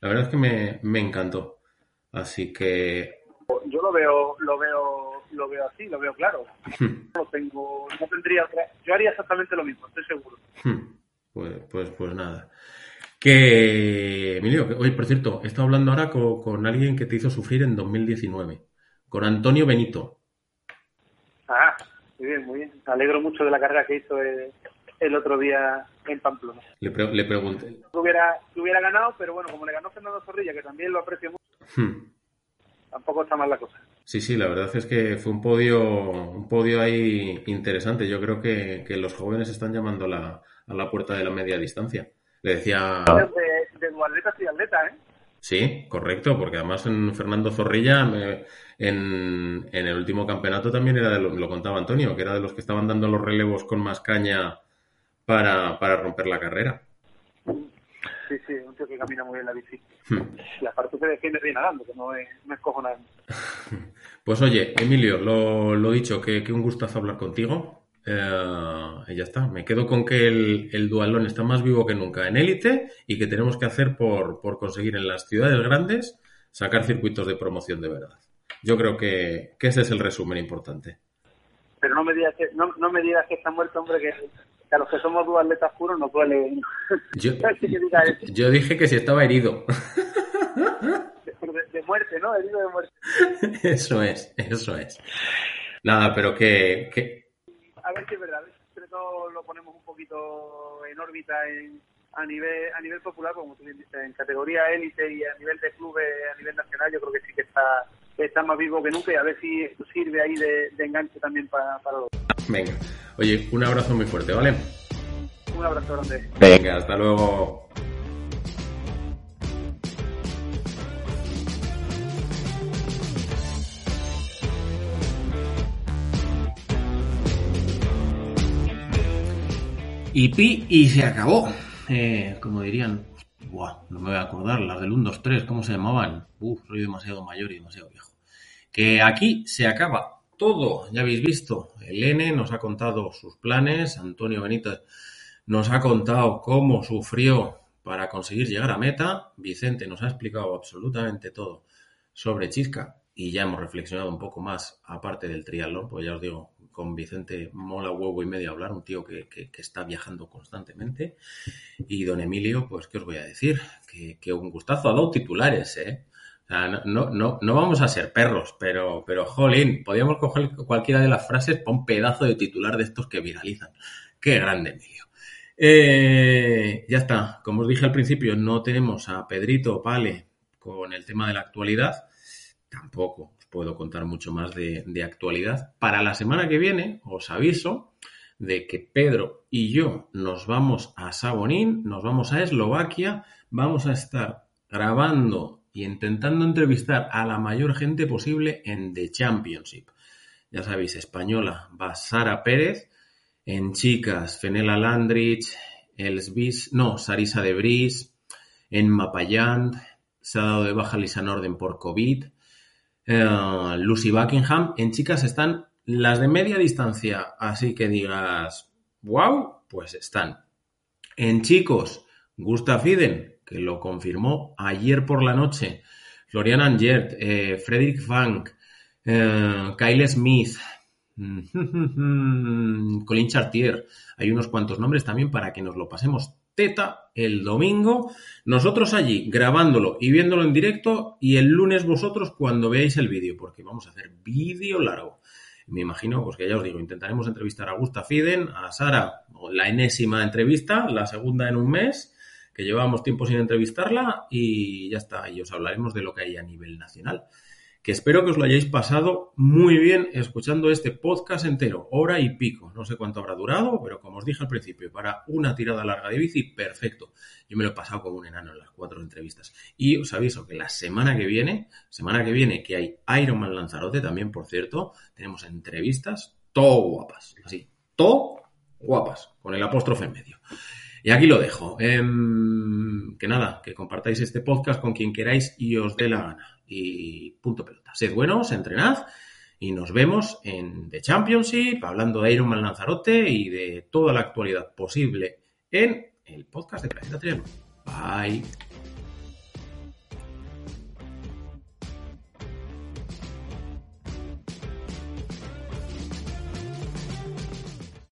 La verdad es que me, me encantó. Así que. Yo lo veo, lo veo, lo veo así, lo veo claro. no tengo, no tendría otra. Yo haría exactamente lo mismo, estoy seguro. Pues, pues, pues nada. Que, Emilio, que, oye, por cierto, he estado hablando ahora con, alguien que te hizo sufrir en 2019, con Antonio Benito. Muy bien, muy bien. Me alegro mucho de la carrera que hizo el, otro día en Pamplona. Le, le pregunté. Hubiera, hubiera ganado, pero bueno, como le ganó Fernando Zorrilla, que también lo aprecio mucho, hmm. tampoco está mal la cosa. Sí, sí, la verdad es que fue un podio, un podio ahí interesante. Yo creo que, que los jóvenes están llamando la, a la puerta de la media distancia. Le decía... De, de y atleta, ¿eh? Sí, correcto, porque además en Fernando Zorrilla, en, en, el último campeonato también era de lo, lo, contaba Antonio, que era de los que estaban dando los relevos con más caña para, para romper la carrera. Sí, sí, un tío que camina muy bien la bici. Hmm. Y aparte se defiende bien nadando, que no es, no es cojonante. (laughs) Pues oye, Emilio, lo, lo dicho, que, que un gustazo hablar contigo. Eh, y ya está. Me quedo con que el, el, dualón está más vivo que nunca en élite y que tenemos que hacer por, por, conseguir en las ciudades grandes sacar circuitos de promoción de verdad. Yo creo que, que ese es el resumen importante. Pero no me digas que, no, no me digas que está muerto, hombre, que, a los que somos dualetas puros nos duele. Yo, (laughs) yo dije que si estaba herido. De, de, muerte, ¿no? Herido de muerte. (laughs) Eso es, eso es. Nada, pero que, que a ver si es verdad, a ver si todo lo ponemos un poquito en órbita en, a nivel a nivel popular, como tú bien dices, en categoría élite y a nivel de clubes, a nivel nacional, yo creo que sí que está, está más vivo que nunca y a ver si esto sirve ahí de, enganche también para, para los. Venga, oye, un abrazo muy fuerte, ¿vale? Un abrazo grande. Venga, hasta luego. Y pi y se acabó. Eh, como dirían, buah, no me voy a acordar, las del 1, 2, 3, ¿cómo se llamaban? Uf, soy demasiado mayor y demasiado viejo. Que aquí se acaba todo, ya habéis visto. El N nos ha contado sus planes, Antonio Benítez nos ha contado cómo sufrió para conseguir llegar a meta, Vicente nos ha explicado absolutamente todo sobre Chisca y ya hemos reflexionado un poco más aparte del triatlón, pues ya os digo, con Vicente mola huevo y medio hablar, un tío que, está viajando constantemente. Y don Emilio, pues, ¿qué os voy a decir? Que, un gustazo ha dado titulares, ¿eh? no, no, no, vamos a ser perros, pero, pero jolín, podríamos coger cualquiera de las frases para un pedazo de titular de estos que viralizan. Qué grande, Emilio. Eh, ya está, como os dije al principio, no tenemos a Pedrito Pale con el tema de la actualidad, tampoco puedo contar mucho más de, actualidad. Para la semana que viene os aviso de que Pedro y yo nos vamos a Sabonín, nos vamos a Eslovaquia, vamos a estar grabando y intentando entrevistar a la mayor gente posible en The Championship. Ya sabéis, española va Sara Pérez, en chicas Fenela Landrich, Elsbis, no, Sarisa de Bris, en Mapayant, se ha dado de baja Lisa Norden por COVID, eh, Lucy Buckingham. En chicas están las de media distancia, así que digas, wow, pues están. En chicos, Gustav Iden, que lo confirmó ayer por la noche, Florian Angert, eh, Frederick Funk, eh, Kyle Smith, (laughs) Colin Chartier. Hay unos cuantos nombres también para que nos lo pasemos teta el domingo. Nosotros allí grabándolo y viéndolo en directo y el lunes vosotros cuando veáis el vídeo, porque vamos a hacer vídeo largo. Me imagino, pues que ya os digo, intentaremos entrevistar a Gusta Fiden, a Sara, la enésima entrevista, la segunda en un mes, que llevamos tiempo sin entrevistarla y ya está, y os hablaremos de lo que hay a nivel nacional que espero que os lo hayáis pasado muy bien escuchando este podcast entero, hora y pico. No sé cuánto habrá durado, pero como os dije al principio, para una tirada larga de bici, perfecto. Yo me lo he pasado como un enano en las cuatro entrevistas. Y os aviso que la semana que viene, semana que viene que hay Ironman Lanzarote también, por cierto, tenemos entrevistas todo guapas, así, todo guapas, con el apóstrofe en medio. Y aquí lo dejo. Em, que nada, que compartáis este podcast con quien queráis y os dé la gana y punto pelota. Sed buenos, entrenad y nos vemos en The Championship, hablando de Ironman Lanzarote y de toda la actualidad posible en el podcast de Planeta Triángulo. Bye.